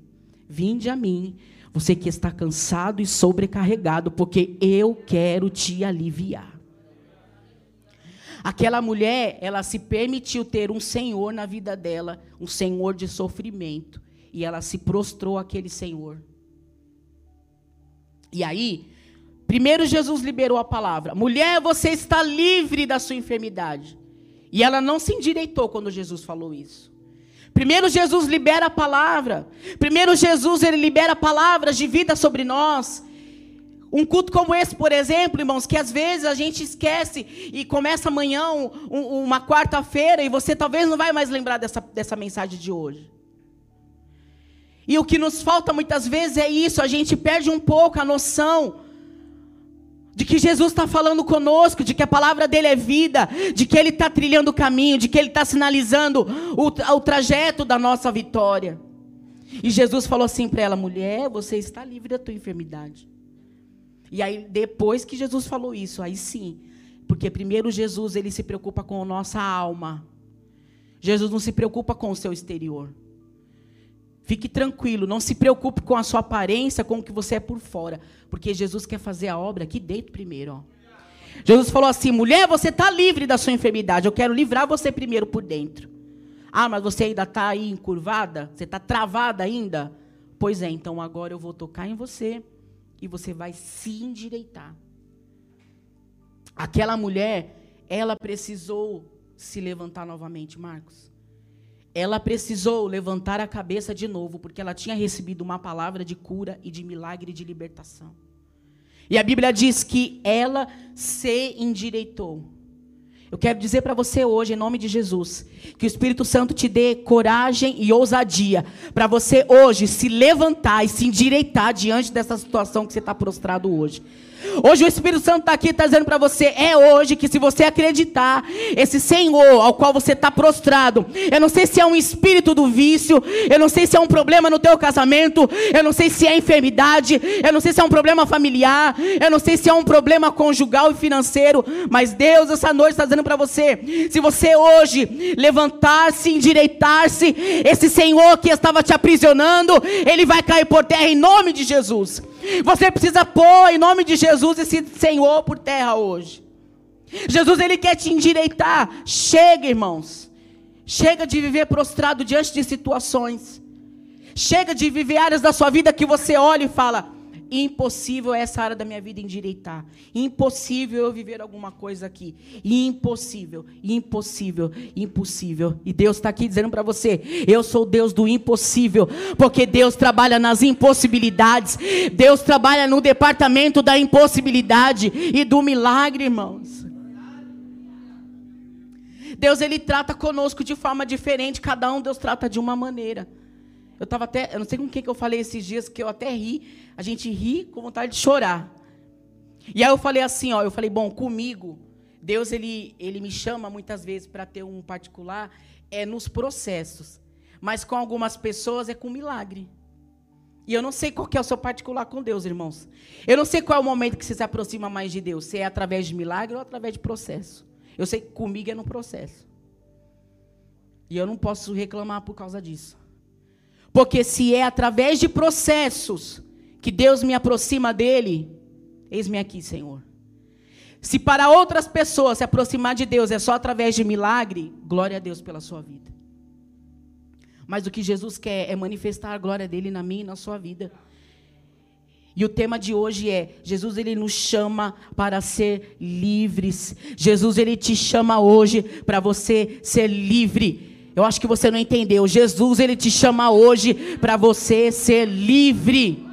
vinde a mim, você que está cansado e sobrecarregado, porque eu quero te aliviar. Aquela mulher, ela se permitiu ter um senhor na vida dela, um senhor de sofrimento, e ela se prostrou àquele senhor. E aí, primeiro Jesus liberou a palavra: mulher, você está livre da sua enfermidade. E ela não se endireitou quando Jesus falou isso. Primeiro Jesus libera a palavra. Primeiro Jesus ele libera palavras de vida sobre nós. Um culto como esse, por exemplo, irmãos, que às vezes a gente esquece e começa amanhã um, um, uma quarta-feira e você talvez não vai mais lembrar dessa, dessa mensagem de hoje. E o que nos falta muitas vezes é isso, a gente perde um pouco a noção de que Jesus está falando conosco, de que a palavra dele é vida, de que ele está trilhando o caminho, de que ele está sinalizando o, o trajeto da nossa vitória. E Jesus falou assim para ela: mulher, você está livre da tua enfermidade. E aí, depois que Jesus falou isso, aí sim. Porque primeiro Jesus, ele se preocupa com a nossa alma. Jesus não se preocupa com o seu exterior. Fique tranquilo, não se preocupe com a sua aparência, com o que você é por fora. Porque Jesus quer fazer a obra aqui dentro primeiro. Ó. Jesus falou assim: mulher, você está livre da sua enfermidade. Eu quero livrar você primeiro por dentro. Ah, mas você ainda está aí encurvada? Você está travada ainda? Pois é, então agora eu vou tocar em você e você vai se endireitar. Aquela mulher, ela precisou se levantar novamente, Marcos. Ela precisou levantar a cabeça de novo, porque ela tinha recebido uma palavra de cura e de milagre de libertação. E a Bíblia diz que ela se endireitou. Eu quero dizer para você hoje, em nome de Jesus, que o Espírito Santo te dê coragem e ousadia para você hoje se levantar e se endireitar diante dessa situação que você está prostrado hoje. Hoje o Espírito Santo está aqui tá dizendo para você: é hoje que, se você acreditar, esse Senhor ao qual você está prostrado, eu não sei se é um espírito do vício, eu não sei se é um problema no teu casamento, eu não sei se é enfermidade, eu não sei se é um problema familiar, eu não sei se é um problema conjugal e financeiro, mas Deus essa noite está dizendo para você: se você hoje levantar-se, endireitar-se, esse Senhor que estava te aprisionando, ele vai cair por terra em nome de Jesus. Você precisa pôr em nome de Jesus esse Senhor por terra hoje. Jesus ele quer te endireitar. Chega, irmãos. Chega de viver prostrado diante de situações. Chega de viver áreas da sua vida que você olha e fala: impossível essa área da minha vida endireitar. Impossível eu viver alguma coisa aqui. Impossível, impossível, impossível. E Deus está aqui dizendo para você: eu sou Deus do impossível, porque Deus trabalha nas impossibilidades. Deus trabalha no departamento da impossibilidade e do milagre, irmãos. Deus ele trata conosco de forma diferente, cada um Deus trata de uma maneira. Eu estava até, eu não sei com quem que eu falei esses dias, que eu até ri, a gente ri com vontade de chorar. E aí eu falei assim, ó, eu falei, bom, comigo, Deus ele, ele me chama muitas vezes para ter um particular, é nos processos. Mas com algumas pessoas é com milagre. E eu não sei qual é o seu particular com Deus, irmãos. Eu não sei qual é o momento que você se aproxima mais de Deus, se é através de milagre ou através de processo. Eu sei que comigo é no processo. E eu não posso reclamar por causa disso. Porque se é através de processos que Deus me aproxima dele, eis-me aqui, Senhor. Se para outras pessoas se aproximar de Deus é só através de milagre, glória a Deus pela sua vida. Mas o que Jesus quer é manifestar a glória dele na minha e na sua vida. E o tema de hoje é: Jesus ele nos chama para ser livres. Jesus ele te chama hoje para você ser livre. Eu acho que você não entendeu. Jesus, ele te chama hoje para você ser livre.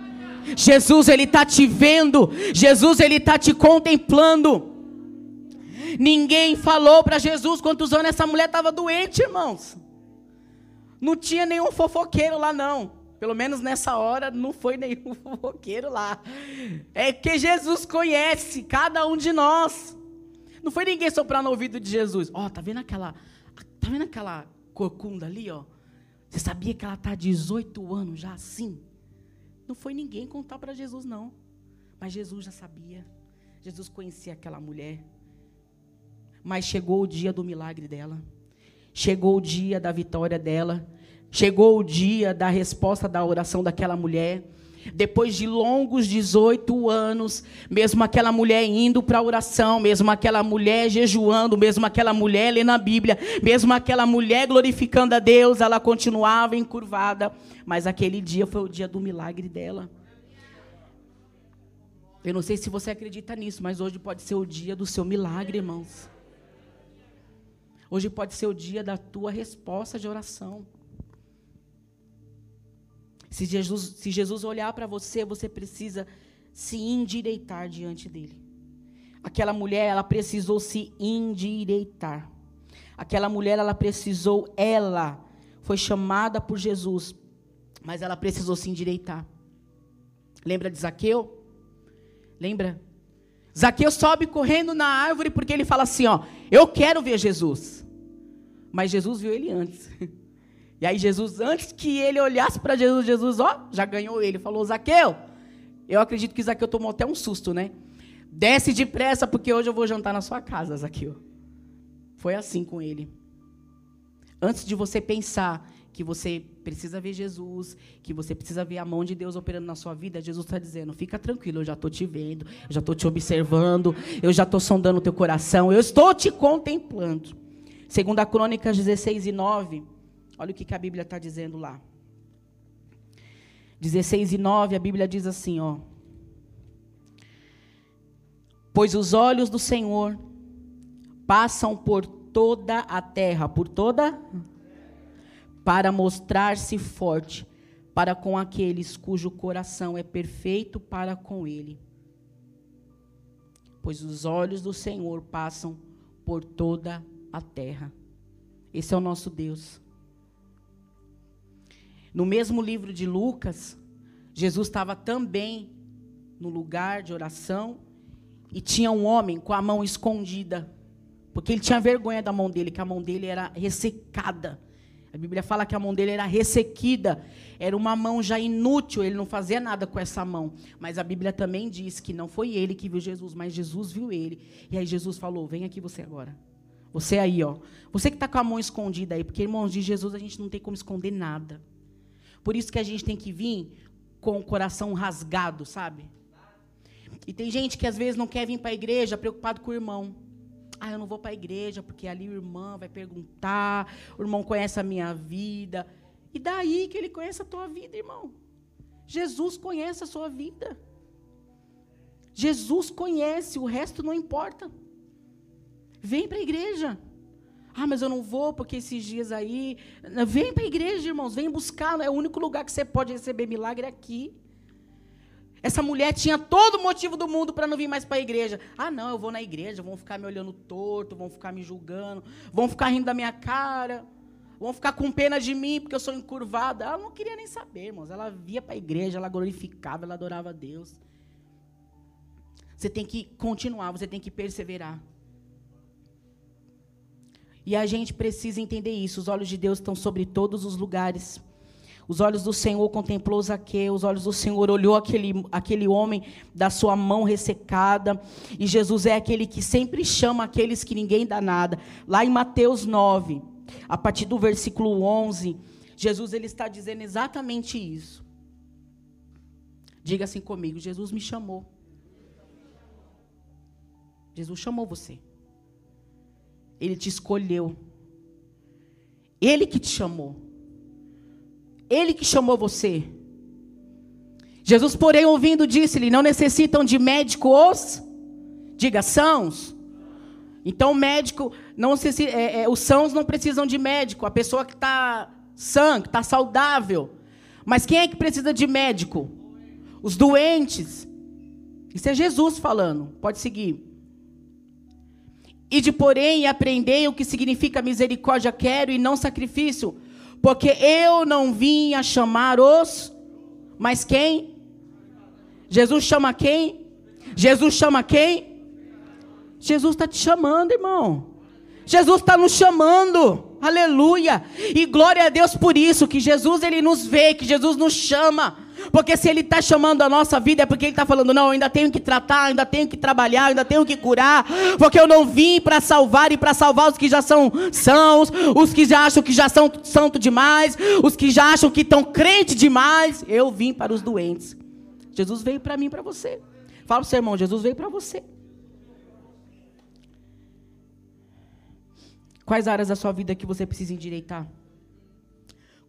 Jesus, ele está te vendo. Jesus, ele está te contemplando. Ninguém falou para Jesus quantos anos essa mulher estava doente, irmãos. Não tinha nenhum fofoqueiro lá, não. Pelo menos nessa hora não foi nenhum fofoqueiro lá. É que Jesus conhece cada um de nós. Não foi ninguém soprar no ouvido de Jesus. Ó, oh, tá vendo aquela. Tá vendo aquela corcunda ali, ó. Você sabia que ela está há 18 anos já assim? Não foi ninguém contar para Jesus, não. Mas Jesus já sabia. Jesus conhecia aquela mulher. Mas chegou o dia do milagre dela. Chegou o dia da vitória dela. Chegou o dia da resposta da oração daquela mulher. Depois de longos 18 anos, mesmo aquela mulher indo para a oração, mesmo aquela mulher jejuando, mesmo aquela mulher lendo a Bíblia, mesmo aquela mulher glorificando a Deus, ela continuava encurvada. Mas aquele dia foi o dia do milagre dela. Eu não sei se você acredita nisso, mas hoje pode ser o dia do seu milagre, irmãos. Hoje pode ser o dia da tua resposta de oração. Se Jesus, se Jesus olhar para você, você precisa se endireitar diante dele. Aquela mulher, ela precisou se endireitar. Aquela mulher, ela precisou, ela foi chamada por Jesus, mas ela precisou se endireitar. Lembra de Zaqueu? Lembra? Zaqueu sobe correndo na árvore porque ele fala assim, ó, eu quero ver Jesus. Mas Jesus viu ele antes. E aí Jesus, antes que ele olhasse para Jesus, Jesus, ó, já ganhou ele. Falou, Zaqueu, eu acredito que Zaqueu tomou até um susto, né? Desce depressa, porque hoje eu vou jantar na sua casa, Zaqueu. Foi assim com ele. Antes de você pensar que você precisa ver Jesus, que você precisa ver a mão de Deus operando na sua vida, Jesus está dizendo: fica tranquilo, eu já estou te vendo, eu já estou te observando, eu já estou sondando o teu coração, eu estou te contemplando. Segundo a Crônicas 16 e 9. Olha o que, que a Bíblia está dizendo lá. 16 e 9, a Bíblia diz assim, ó. Pois os olhos do Senhor passam por toda a terra, por toda para mostrar-se forte para com aqueles cujo coração é perfeito para com ele. Pois os olhos do Senhor passam por toda a terra. Esse é o nosso Deus. No mesmo livro de Lucas, Jesus estava também no lugar de oração e tinha um homem com a mão escondida, porque ele tinha vergonha da mão dele, que a mão dele era ressecada. A Bíblia fala que a mão dele era ressequida, era uma mão já inútil, ele não fazia nada com essa mão. Mas a Bíblia também diz que não foi ele que viu Jesus, mas Jesus viu ele. E aí Jesus falou: Vem aqui você agora. Você aí, ó. Você que está com a mão escondida aí, porque irmãos de Jesus a gente não tem como esconder nada. Por isso que a gente tem que vir com o coração rasgado, sabe? E tem gente que às vezes não quer vir para a igreja preocupado com o irmão. Ah, eu não vou para a igreja porque ali o irmão vai perguntar, o irmão conhece a minha vida. E daí que ele conhece a tua vida, irmão? Jesus conhece a sua vida. Jesus conhece, o resto não importa. Vem para a igreja. Ah, mas eu não vou porque esses dias aí. Vem para a igreja, irmãos. Vem buscar. É o único lugar que você pode receber milagre aqui. Essa mulher tinha todo o motivo do mundo para não vir mais para a igreja. Ah, não, eu vou na igreja, vão ficar me olhando torto, vão ficar me julgando, vão ficar rindo da minha cara, vão ficar com pena de mim porque eu sou encurvada. Ela não queria nem saber, irmãos. Ela via para a igreja, ela glorificava, ela adorava a Deus. Você tem que continuar, você tem que perseverar. E a gente precisa entender isso. Os olhos de Deus estão sobre todos os lugares. Os olhos do Senhor contemplou Zaqueu, os olhos do Senhor olhou aquele, aquele homem da sua mão ressecada. E Jesus é aquele que sempre chama aqueles que ninguém dá nada. Lá em Mateus 9, a partir do versículo 11, Jesus ele está dizendo exatamente isso. Diga assim comigo: Jesus me chamou. Jesus chamou você. Ele te escolheu. Ele que te chamou. Ele que chamou você. Jesus, porém, ouvindo, disse-lhe: Não necessitam de médico os, diga, sãos. Então, médico, não se, é, é, os sãos não precisam de médico. A pessoa que está sã, que está saudável. Mas quem é que precisa de médico? Os doentes. Isso é Jesus falando. Pode seguir. E de porém aprendei o que significa misericórdia quero e não sacrifício, porque eu não vim a chamar os, mas quem? Jesus chama quem? Jesus chama quem? Jesus está te chamando, irmão. Jesus está nos chamando. Aleluia. E glória a Deus por isso, que Jesus ele nos vê, que Jesus nos chama. Porque se Ele está chamando a nossa vida, é porque Ele está falando: não, eu ainda tenho que tratar, ainda tenho que trabalhar, ainda tenho que curar. Porque eu não vim para salvar e para salvar os que já são sãos, os que já acham que já são santo demais, os que já acham que estão crente demais. Eu vim para os doentes. Jesus veio para mim para você. Fala para o seu irmão: Jesus veio para você. Quais áreas da sua vida que você precisa endireitar?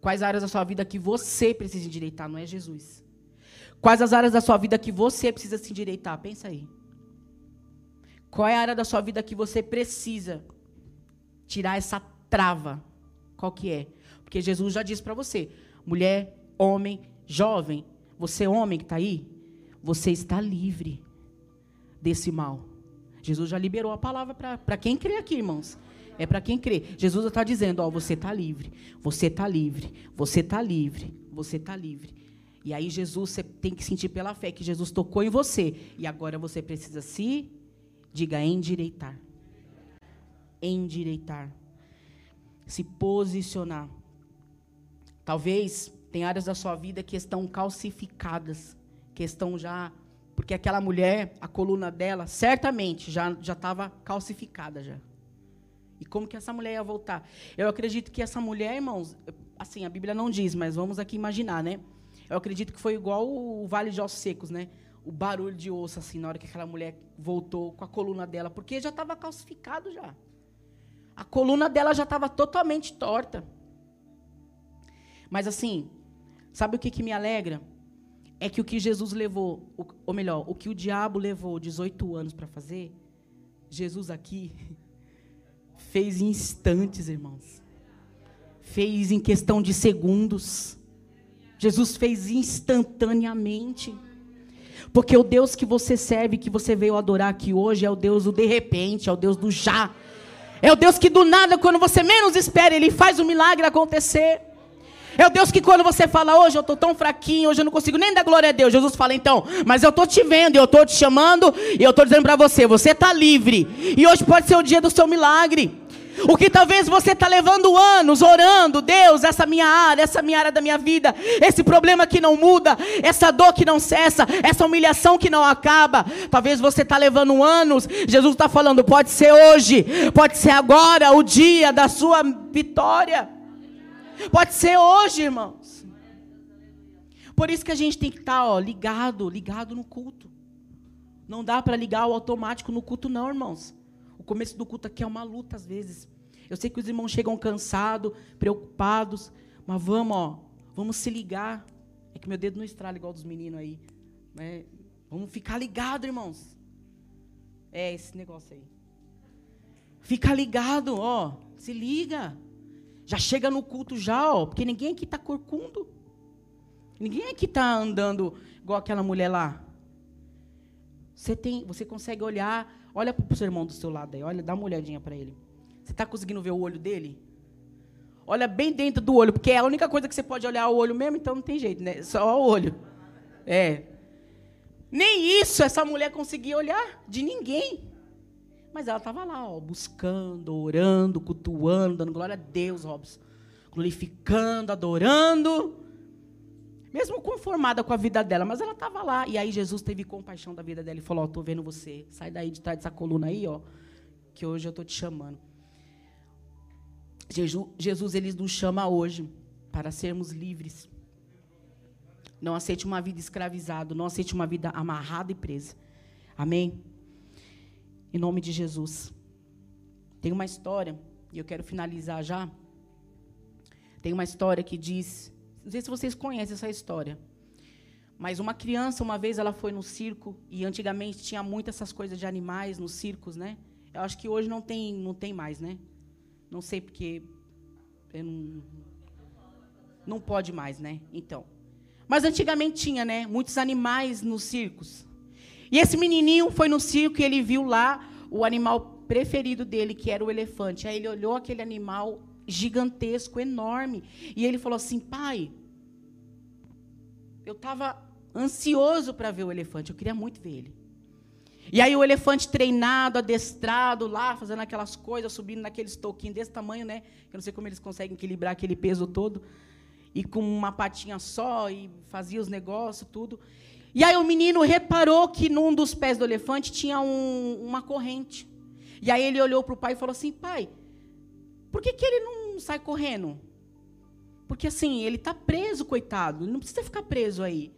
Quais áreas da sua vida que você precisa endireitar, não é Jesus? Quais as áreas da sua vida que você precisa se endireitar? Pensa aí. Qual é a área da sua vida que você precisa tirar essa trava? Qual que é? Porque Jesus já disse para você, mulher, homem, jovem, você homem que está aí, você está livre desse mal. Jesus já liberou a palavra para quem crê aqui, irmãos. É para quem crê. Jesus está dizendo: ó, você está livre, você está livre, você está livre, você está livre. E aí Jesus você tem que sentir pela fé que Jesus tocou em você e agora você precisa se diga endireitar. Endireitar. Se posicionar. Talvez tem áreas da sua vida que estão calcificadas, que estão já porque aquela mulher, a coluna dela, certamente já já estava calcificada já. E como que essa mulher ia voltar? Eu acredito que essa mulher, irmãos, assim, a Bíblia não diz, mas vamos aqui imaginar, né? Eu acredito que foi igual o Vale de Ossos Secos, né? O barulho de osso, assim, na hora que aquela mulher voltou com a coluna dela, porque já estava calcificado já. A coluna dela já estava totalmente torta. Mas assim, sabe o que, que me alegra? É que o que Jesus levou, ou melhor, o que o diabo levou 18 anos para fazer, Jesus aqui Fez em instantes, irmãos. Fez em questão de segundos. Jesus fez instantaneamente. Porque o Deus que você serve, que você veio adorar aqui hoje, é o Deus do de repente, é o Deus do já. É o Deus que do nada, quando você menos espera, Ele faz o milagre acontecer. É o Deus que quando você fala, hoje eu estou tão fraquinho, hoje eu não consigo nem dar glória a Deus. Jesus fala, então, mas eu estou te vendo, eu estou te chamando, e eu estou dizendo para você, você está livre. E hoje pode ser o dia do seu milagre. O que talvez você está levando anos orando, Deus, essa minha área, essa minha área da minha vida, esse problema que não muda, essa dor que não cessa, essa humilhação que não acaba. Talvez você está levando anos. Jesus está falando, pode ser hoje, pode ser agora, o dia da sua vitória. Pode ser hoje, irmãos. Por isso que a gente tem que estar, ó, ligado, ligado no culto. Não dá para ligar o automático no culto, não, irmãos. O começo do culto aqui é uma luta às vezes. Eu sei que os irmãos chegam cansados, preocupados, mas vamos, ó, vamos se ligar. É que meu dedo não estrala igual dos meninos aí, né? Vamos ficar ligado, irmãos. É esse negócio aí. Fica ligado, ó. Se liga. Já chega no culto já, ó. Porque ninguém aqui está corcundo. Ninguém aqui está andando igual aquela mulher lá. Você tem, você consegue olhar, olha para o seu irmão do seu lado aí, olha, dá uma olhadinha para ele. Você está conseguindo ver o olho dele? Olha bem dentro do olho, porque é a única coisa que você pode olhar o olho mesmo, então não tem jeito, né? Só o olho. É. Nem isso essa mulher conseguia olhar de ninguém. Mas ela estava lá, ó, buscando, orando, cultuando, dando glória a Deus, Robson. Glorificando, adorando. Mesmo conformada com a vida dela, mas ela estava lá. E aí Jesus teve compaixão da vida dela e falou: Estou vendo você. Sai daí de trás dessa coluna aí, ó. Que hoje eu estou te chamando. Jesus, ele nos chama hoje para sermos livres. Não aceite uma vida escravizada. Não aceite uma vida amarrada e presa. Amém? Em nome de Jesus. Tem uma história, e eu quero finalizar já. Tem uma história que diz. Não sei se vocês conhecem essa história. Mas uma criança, uma vez, ela foi no circo, e antigamente tinha muitas essas coisas de animais nos circos, né? Eu acho que hoje não tem, não tem mais, né? Não sei porque. Não, não pode mais, né? Então. Mas antigamente tinha, né? Muitos animais nos circos. E esse menininho foi no circo e ele viu lá o animal preferido dele, que era o elefante. Aí ele olhou aquele animal gigantesco, enorme. E ele falou assim: pai, eu estava ansioso para ver o elefante, eu queria muito ver ele. E aí o elefante treinado, adestrado lá, fazendo aquelas coisas, subindo naqueles toquinhos desse tamanho, né? Eu não sei como eles conseguem equilibrar aquele peso todo. E com uma patinha só, e fazia os negócios, tudo. E aí o menino reparou que num dos pés do elefante tinha um, uma corrente. E aí ele olhou para o pai e falou assim: pai, por que, que ele não sai correndo? Porque assim, ele está preso, coitado. Ele não precisa ficar preso aí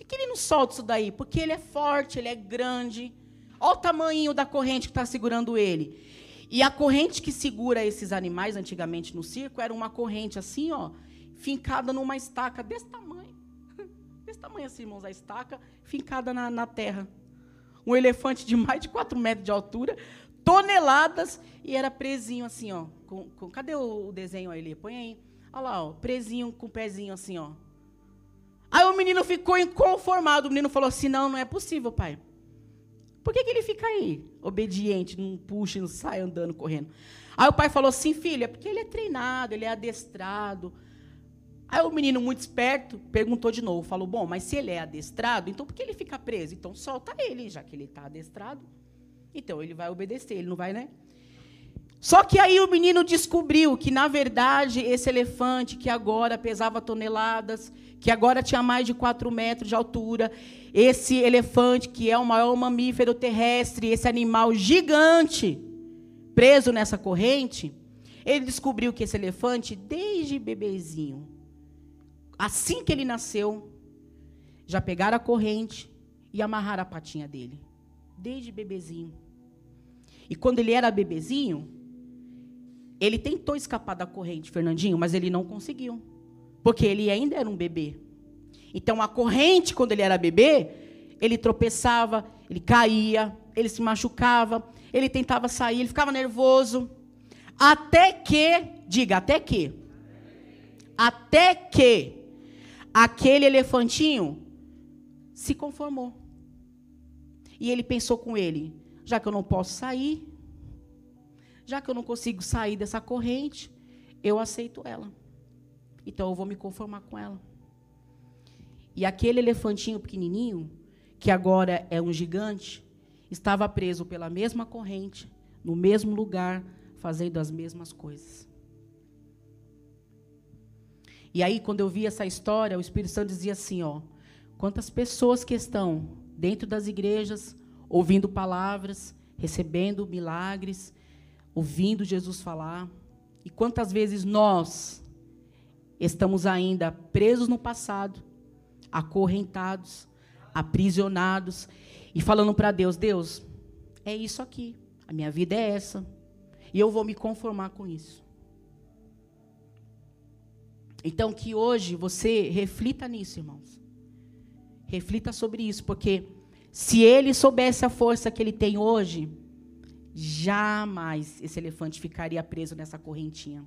que, que ele não solta isso daí? Porque ele é forte, ele é grande. Olha o tamanho da corrente que está segurando ele. E a corrente que segura esses animais antigamente no circo era uma corrente assim, ó, fincada numa estaca desse tamanho. Desse tamanho assim, irmãos, a estaca fincada na, na terra. Um elefante de mais de 4 metros de altura, toneladas, e era presinho assim, ó. Com, com, cadê o, desenho aí? Põe aí. Olha lá, ó, presinho com o pezinho assim, ó. Aí o menino ficou inconformado. O menino falou assim: Não, não é possível, pai. Por que, que ele fica aí, obediente, não puxa, não sai andando, correndo? Aí o pai falou assim: Filho, é porque ele é treinado, ele é adestrado. Aí o menino, muito esperto, perguntou de novo: Falou, bom, mas se ele é adestrado, então por que ele fica preso? Então solta ele, já que ele está adestrado. Então ele vai obedecer, ele não vai, né? Só que aí o menino descobriu que, na verdade, esse elefante, que agora pesava toneladas, que agora tinha mais de 4 metros de altura, esse elefante, que é o maior mamífero terrestre, esse animal gigante, preso nessa corrente, ele descobriu que esse elefante, desde bebezinho, assim que ele nasceu, já pegaram a corrente e amarraram a patinha dele. Desde bebezinho. E quando ele era bebezinho, ele tentou escapar da corrente, Fernandinho, mas ele não conseguiu. Porque ele ainda era um bebê. Então a corrente, quando ele era bebê, ele tropeçava, ele caía, ele se machucava, ele tentava sair, ele ficava nervoso. Até que, diga, até que. Até que aquele elefantinho se conformou. E ele pensou com ele: já que eu não posso sair, já que eu não consigo sair dessa corrente, eu aceito ela. Então eu vou me conformar com ela. E aquele elefantinho pequenininho, que agora é um gigante, estava preso pela mesma corrente, no mesmo lugar, fazendo as mesmas coisas. E aí, quando eu vi essa história, o Espírito Santo dizia assim: ó, quantas pessoas que estão dentro das igrejas, ouvindo palavras, recebendo milagres, ouvindo Jesus falar. E quantas vezes nós estamos ainda presos no passado, acorrentados, aprisionados e falando para Deus: Deus, é isso aqui, a minha vida é essa, e eu vou me conformar com isso. Então, que hoje você reflita nisso, irmãos. Reflita sobre isso, porque Se ele soubesse a força que ele tem hoje, jamais esse elefante ficaria preso nessa correntinha.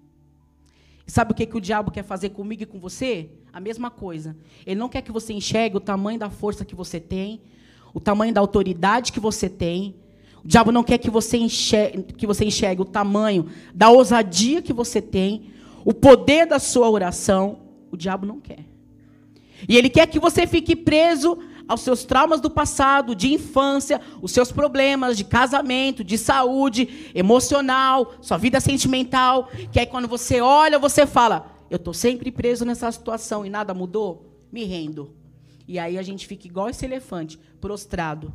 Sabe o que, que o diabo quer fazer comigo e com você? A mesma coisa. Ele não quer que você enxergue o tamanho da força que você tem, o tamanho da autoridade que você tem. O diabo não quer que você enxergue, que você enxergue o tamanho da ousadia que você tem, o poder da sua oração. O diabo não quer. E ele quer que você fique preso aos seus traumas do passado, de infância, os seus problemas de casamento, de saúde emocional, sua vida sentimental, que aí quando você olha, você fala: "Eu estou sempre preso nessa situação e nada mudou, me rendo". E aí a gente fica igual esse elefante, prostrado.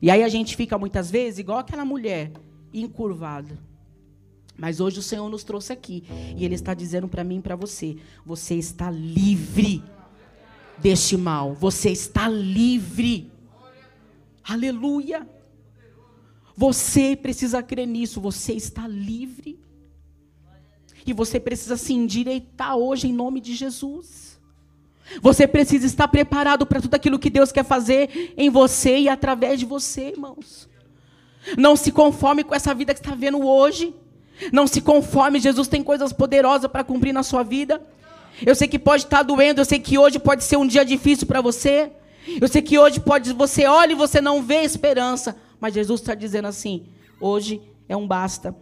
E aí a gente fica muitas vezes igual aquela mulher, encurvada. Mas hoje o Senhor nos trouxe aqui e ele está dizendo para mim e para você: você está livre deste mal. Você está livre. Aleluia. Você precisa crer nisso. Você está livre. E você precisa se endireitar hoje em nome de Jesus. Você precisa estar preparado para tudo aquilo que Deus quer fazer em você e através de você, irmãos. Não se conforme com essa vida que está vendo hoje. Não se conforme, Jesus tem coisas poderosas para cumprir na sua vida. Eu sei que pode estar doendo, eu sei que hoje pode ser um dia difícil para você. Eu sei que hoje pode você olha e você não vê esperança, mas Jesus está dizendo assim: hoje é um basta.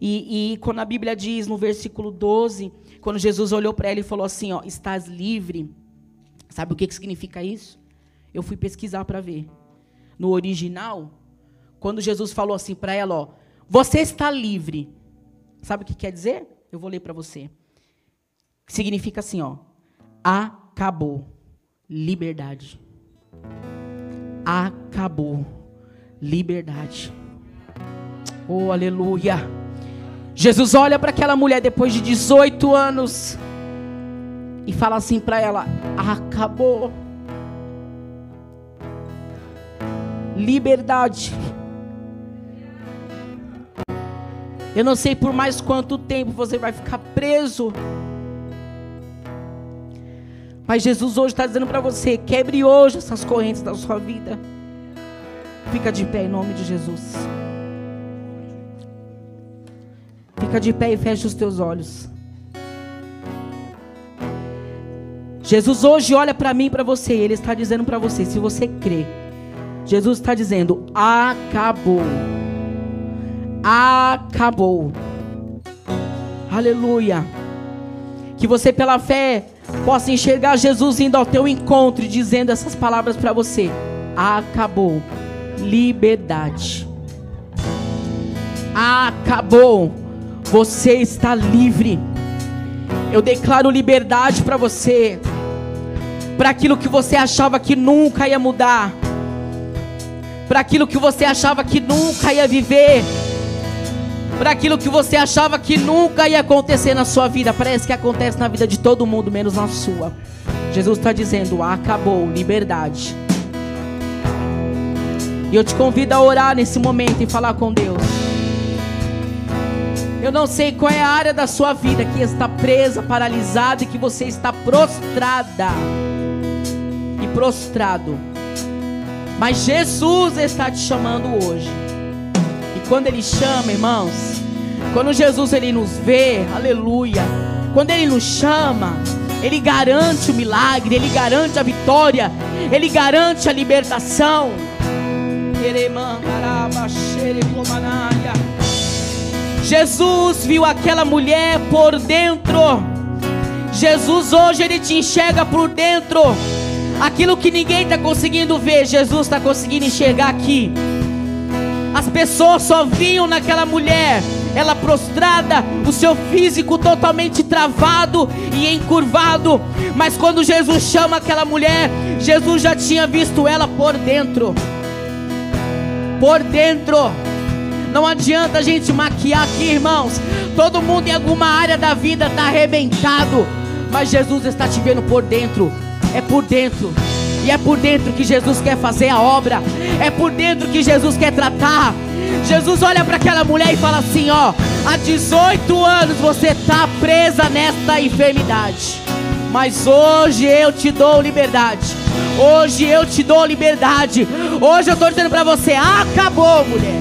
E, e, quando a Bíblia diz no versículo 12, quando Jesus olhou para ela e falou assim: ó, estás livre. Sabe o que, que significa isso? Eu fui pesquisar para ver. No original, quando Jesus falou assim para ela: ó, você está livre. Sabe o que quer dizer? Eu vou ler para você. Significa assim, ó. Acabou. Liberdade. Acabou. Liberdade. Oh, aleluia. Jesus olha para aquela mulher depois de 18 anos e fala assim para ela: acabou. Liberdade. Eu não sei por mais quanto tempo você vai ficar preso mas Jesus hoje está dizendo para você: quebre hoje essas correntes da sua vida. Fica de pé em nome de Jesus. Fica de pé e fecha os teus olhos. Jesus hoje olha para mim e para você. Ele está dizendo para você: se você crê, Jesus está dizendo: acabou. Acabou. Aleluia. Que você, pela fé, possa enxergar Jesus indo ao teu encontro e dizendo essas palavras para você: acabou liberdade. Acabou. Você está livre. Eu declaro liberdade para você. Para aquilo que você achava que nunca ia mudar. Para aquilo que você achava que nunca ia viver para aquilo que você achava que nunca ia acontecer na sua vida. Parece que acontece na vida de todo mundo, menos na sua. Jesus está dizendo: acabou, liberdade. E eu te convido a orar nesse momento e falar com Deus. Eu não sei qual é a área da sua vida que está presa, paralisada e que você está prostrada e prostrado. Mas Jesus está te chamando hoje. Quando Ele chama, irmãos, quando Jesus ele nos vê, aleluia. Quando ele nos chama, ele garante o milagre, ele garante a vitória, ele garante a libertação. Jesus viu aquela mulher por dentro. Jesus hoje ele te enxerga por dentro. Aquilo que ninguém está conseguindo ver, Jesus está conseguindo enxergar aqui. As pessoas só viam naquela mulher ela prostrada, o seu físico totalmente travado e encurvado. Mas quando Jesus chama aquela mulher, Jesus já tinha visto ela por dentro. Por dentro. Não adianta a gente maquiar aqui, irmãos. Todo mundo em alguma área da vida está arrebentado. Mas Jesus está te vendo por dentro. É por dentro. E é por dentro que Jesus quer fazer a obra. É por dentro que Jesus quer tratar. Jesus olha para aquela mulher e fala assim: Ó, há 18 anos você está presa nesta enfermidade, mas hoje eu te dou liberdade. Hoje eu te dou liberdade. Hoje eu estou dizendo para você: acabou, mulher.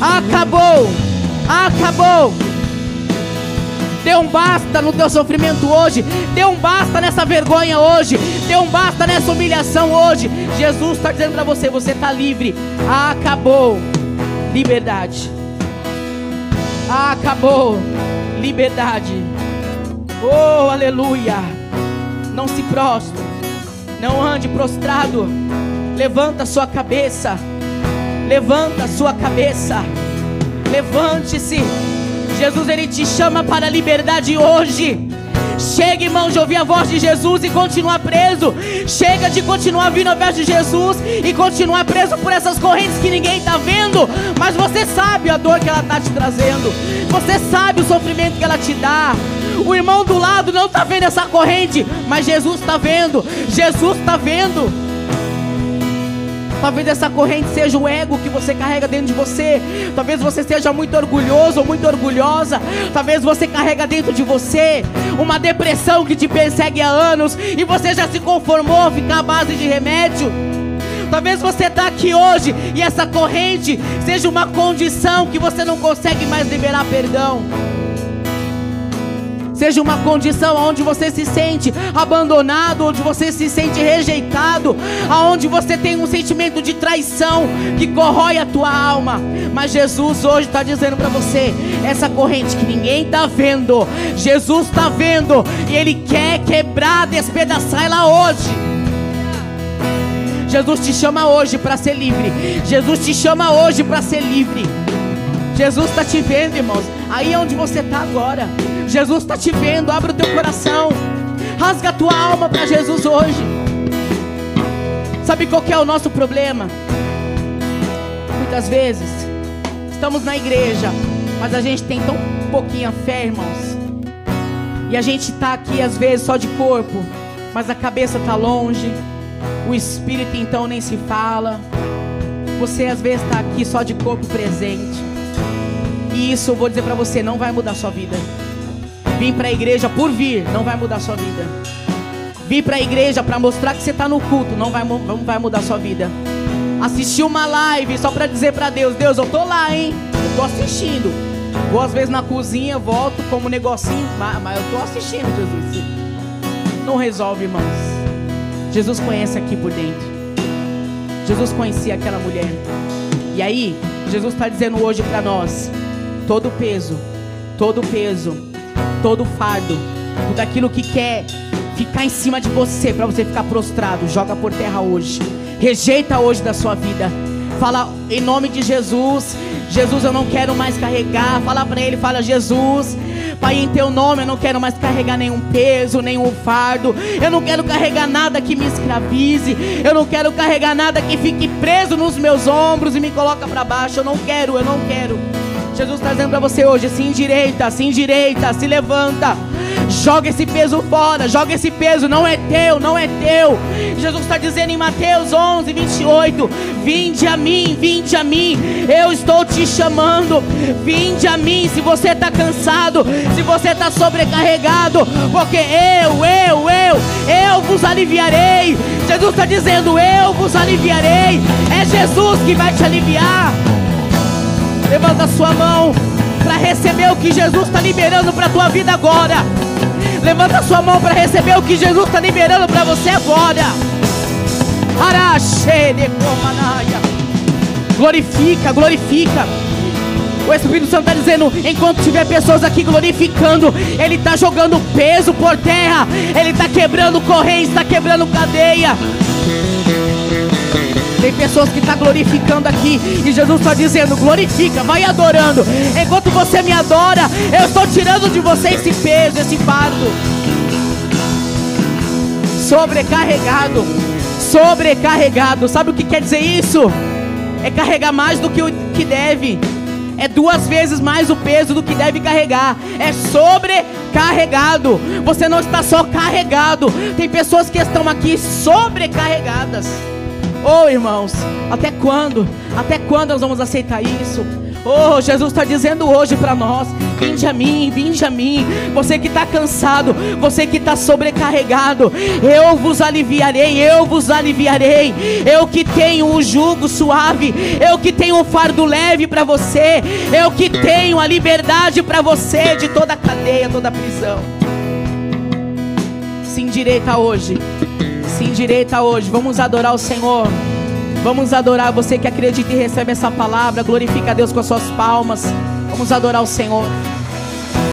Acabou. Acabou. Dê um basta no teu sofrimento hoje. Dê um basta nessa vergonha hoje. Dê um basta nessa humilhação hoje. Jesus está dizendo para você: você está livre. Acabou. Liberdade. Acabou. Liberdade. Oh, aleluia. Não se prostre. Não ande prostrado. Levanta sua cabeça. Levanta sua cabeça. Levante-se. Jesus ele te chama para a liberdade hoje. Chega, irmão, de ouvir a voz de Jesus e continuar preso. Chega de continuar vindo ao pé de Jesus e continuar preso por essas correntes que ninguém está vendo. Mas você sabe a dor que ela está te trazendo. Você sabe o sofrimento que ela te dá. O irmão do lado não está vendo essa corrente, mas Jesus está vendo. Jesus está vendo. Talvez essa corrente seja o ego que você carrega dentro de você. Talvez você seja muito orgulhoso ou muito orgulhosa. Talvez você carrega dentro de você uma depressão que te persegue há anos e você já se conformou a ficar à base de remédio. Talvez você está aqui hoje e essa corrente seja uma condição que você não consegue mais liberar perdão seja uma condição onde você se sente abandonado, onde você se sente rejeitado, aonde você tem um sentimento de traição que corrói a tua alma. Mas Jesus hoje está dizendo para você: essa corrente que ninguém está vendo, Jesus está vendo e Ele quer quebrar, despedaçar ela hoje. Jesus te chama hoje para ser livre. Jesus te chama hoje para ser livre. Jesus está te vendo, irmãos. Aí é onde você está agora. Jesus está te vendo. Abre o teu coração. Rasga a tua alma para Jesus hoje. Sabe qual é o nosso problema? Muitas vezes estamos na igreja, mas a gente tem tão pouquinha fé, irmãos. E a gente está aqui às vezes só de corpo, mas a cabeça está longe. O espírito então nem se fala. Você às vezes está aqui só de corpo presente. E isso eu vou dizer para você, não vai mudar sua vida. Vim para a igreja por vir, não vai mudar sua vida. Vir para a igreja para mostrar que você está no culto, não vai, não vai mudar sua vida. Assistir uma live só para dizer para Deus, Deus, eu tô lá, hein? Eu tô assistindo. Vou às vezes na cozinha, volto como um negocinho, mas, mas eu tô assistindo, Jesus. Não resolve, irmãos. Jesus conhece aqui por dentro. Jesus conhecia aquela mulher. E aí, Jesus está dizendo hoje para nós: todo peso, todo peso, todo fardo, tudo aquilo que quer ficar em cima de você, para você ficar prostrado, joga por terra hoje. Rejeita hoje da sua vida. Fala em nome de Jesus. Jesus, eu não quero mais carregar. Fala para ele, fala Jesus. Pai, em teu nome eu não quero mais carregar nenhum peso, nenhum fardo. Eu não quero carregar nada que me escravize. Eu não quero carregar nada que fique preso nos meus ombros e me coloca para baixo. Eu não quero, eu não quero. Jesus está dizendo para você hoje: se endireita, se endireita, se levanta. Joga esse peso fora, joga esse peso, não é teu, não é teu. Jesus está dizendo em Mateus 11, 28: Vinde a mim, vinde a mim, eu estou te chamando. Vinde a mim, se você está cansado, se você está sobrecarregado, porque eu, eu, eu, eu vos aliviarei. Jesus está dizendo: Eu vos aliviarei. É Jesus que vai te aliviar. Levanta a sua mão para receber o que Jesus está liberando para a tua vida agora. Levanta a sua mão para receber o que Jesus está liberando para você agora. Glorifica, glorifica. O Espírito Santo está dizendo: enquanto tiver pessoas aqui glorificando, Ele está jogando peso por terra, Ele está quebrando correntes, está quebrando cadeia. Tem pessoas que estão tá glorificando aqui e Jesus está dizendo: glorifica, vai adorando. Enquanto você me adora, eu estou tirando de você esse peso, esse fardo. Sobrecarregado, sobrecarregado. Sabe o que quer dizer isso? É carregar mais do que o que deve. É duas vezes mais o peso do que deve carregar. É sobrecarregado. Você não está só carregado. Tem pessoas que estão aqui sobrecarregadas. Oh, irmãos, até quando? Até quando nós vamos aceitar isso? Oh, Jesus está dizendo hoje para nós: vinde a mim, vinde a mim. Você que está cansado, você que está sobrecarregado, eu vos aliviarei, eu vos aliviarei. Eu que tenho o jugo suave, eu que tenho o fardo leve para você, eu que tenho a liberdade para você de toda a cadeia, toda a prisão. Se endireita hoje, se endireita hoje. Vamos adorar o Senhor. Vamos adorar você que acredita e recebe essa palavra. Glorifica a Deus com as suas palmas. Vamos adorar o Senhor.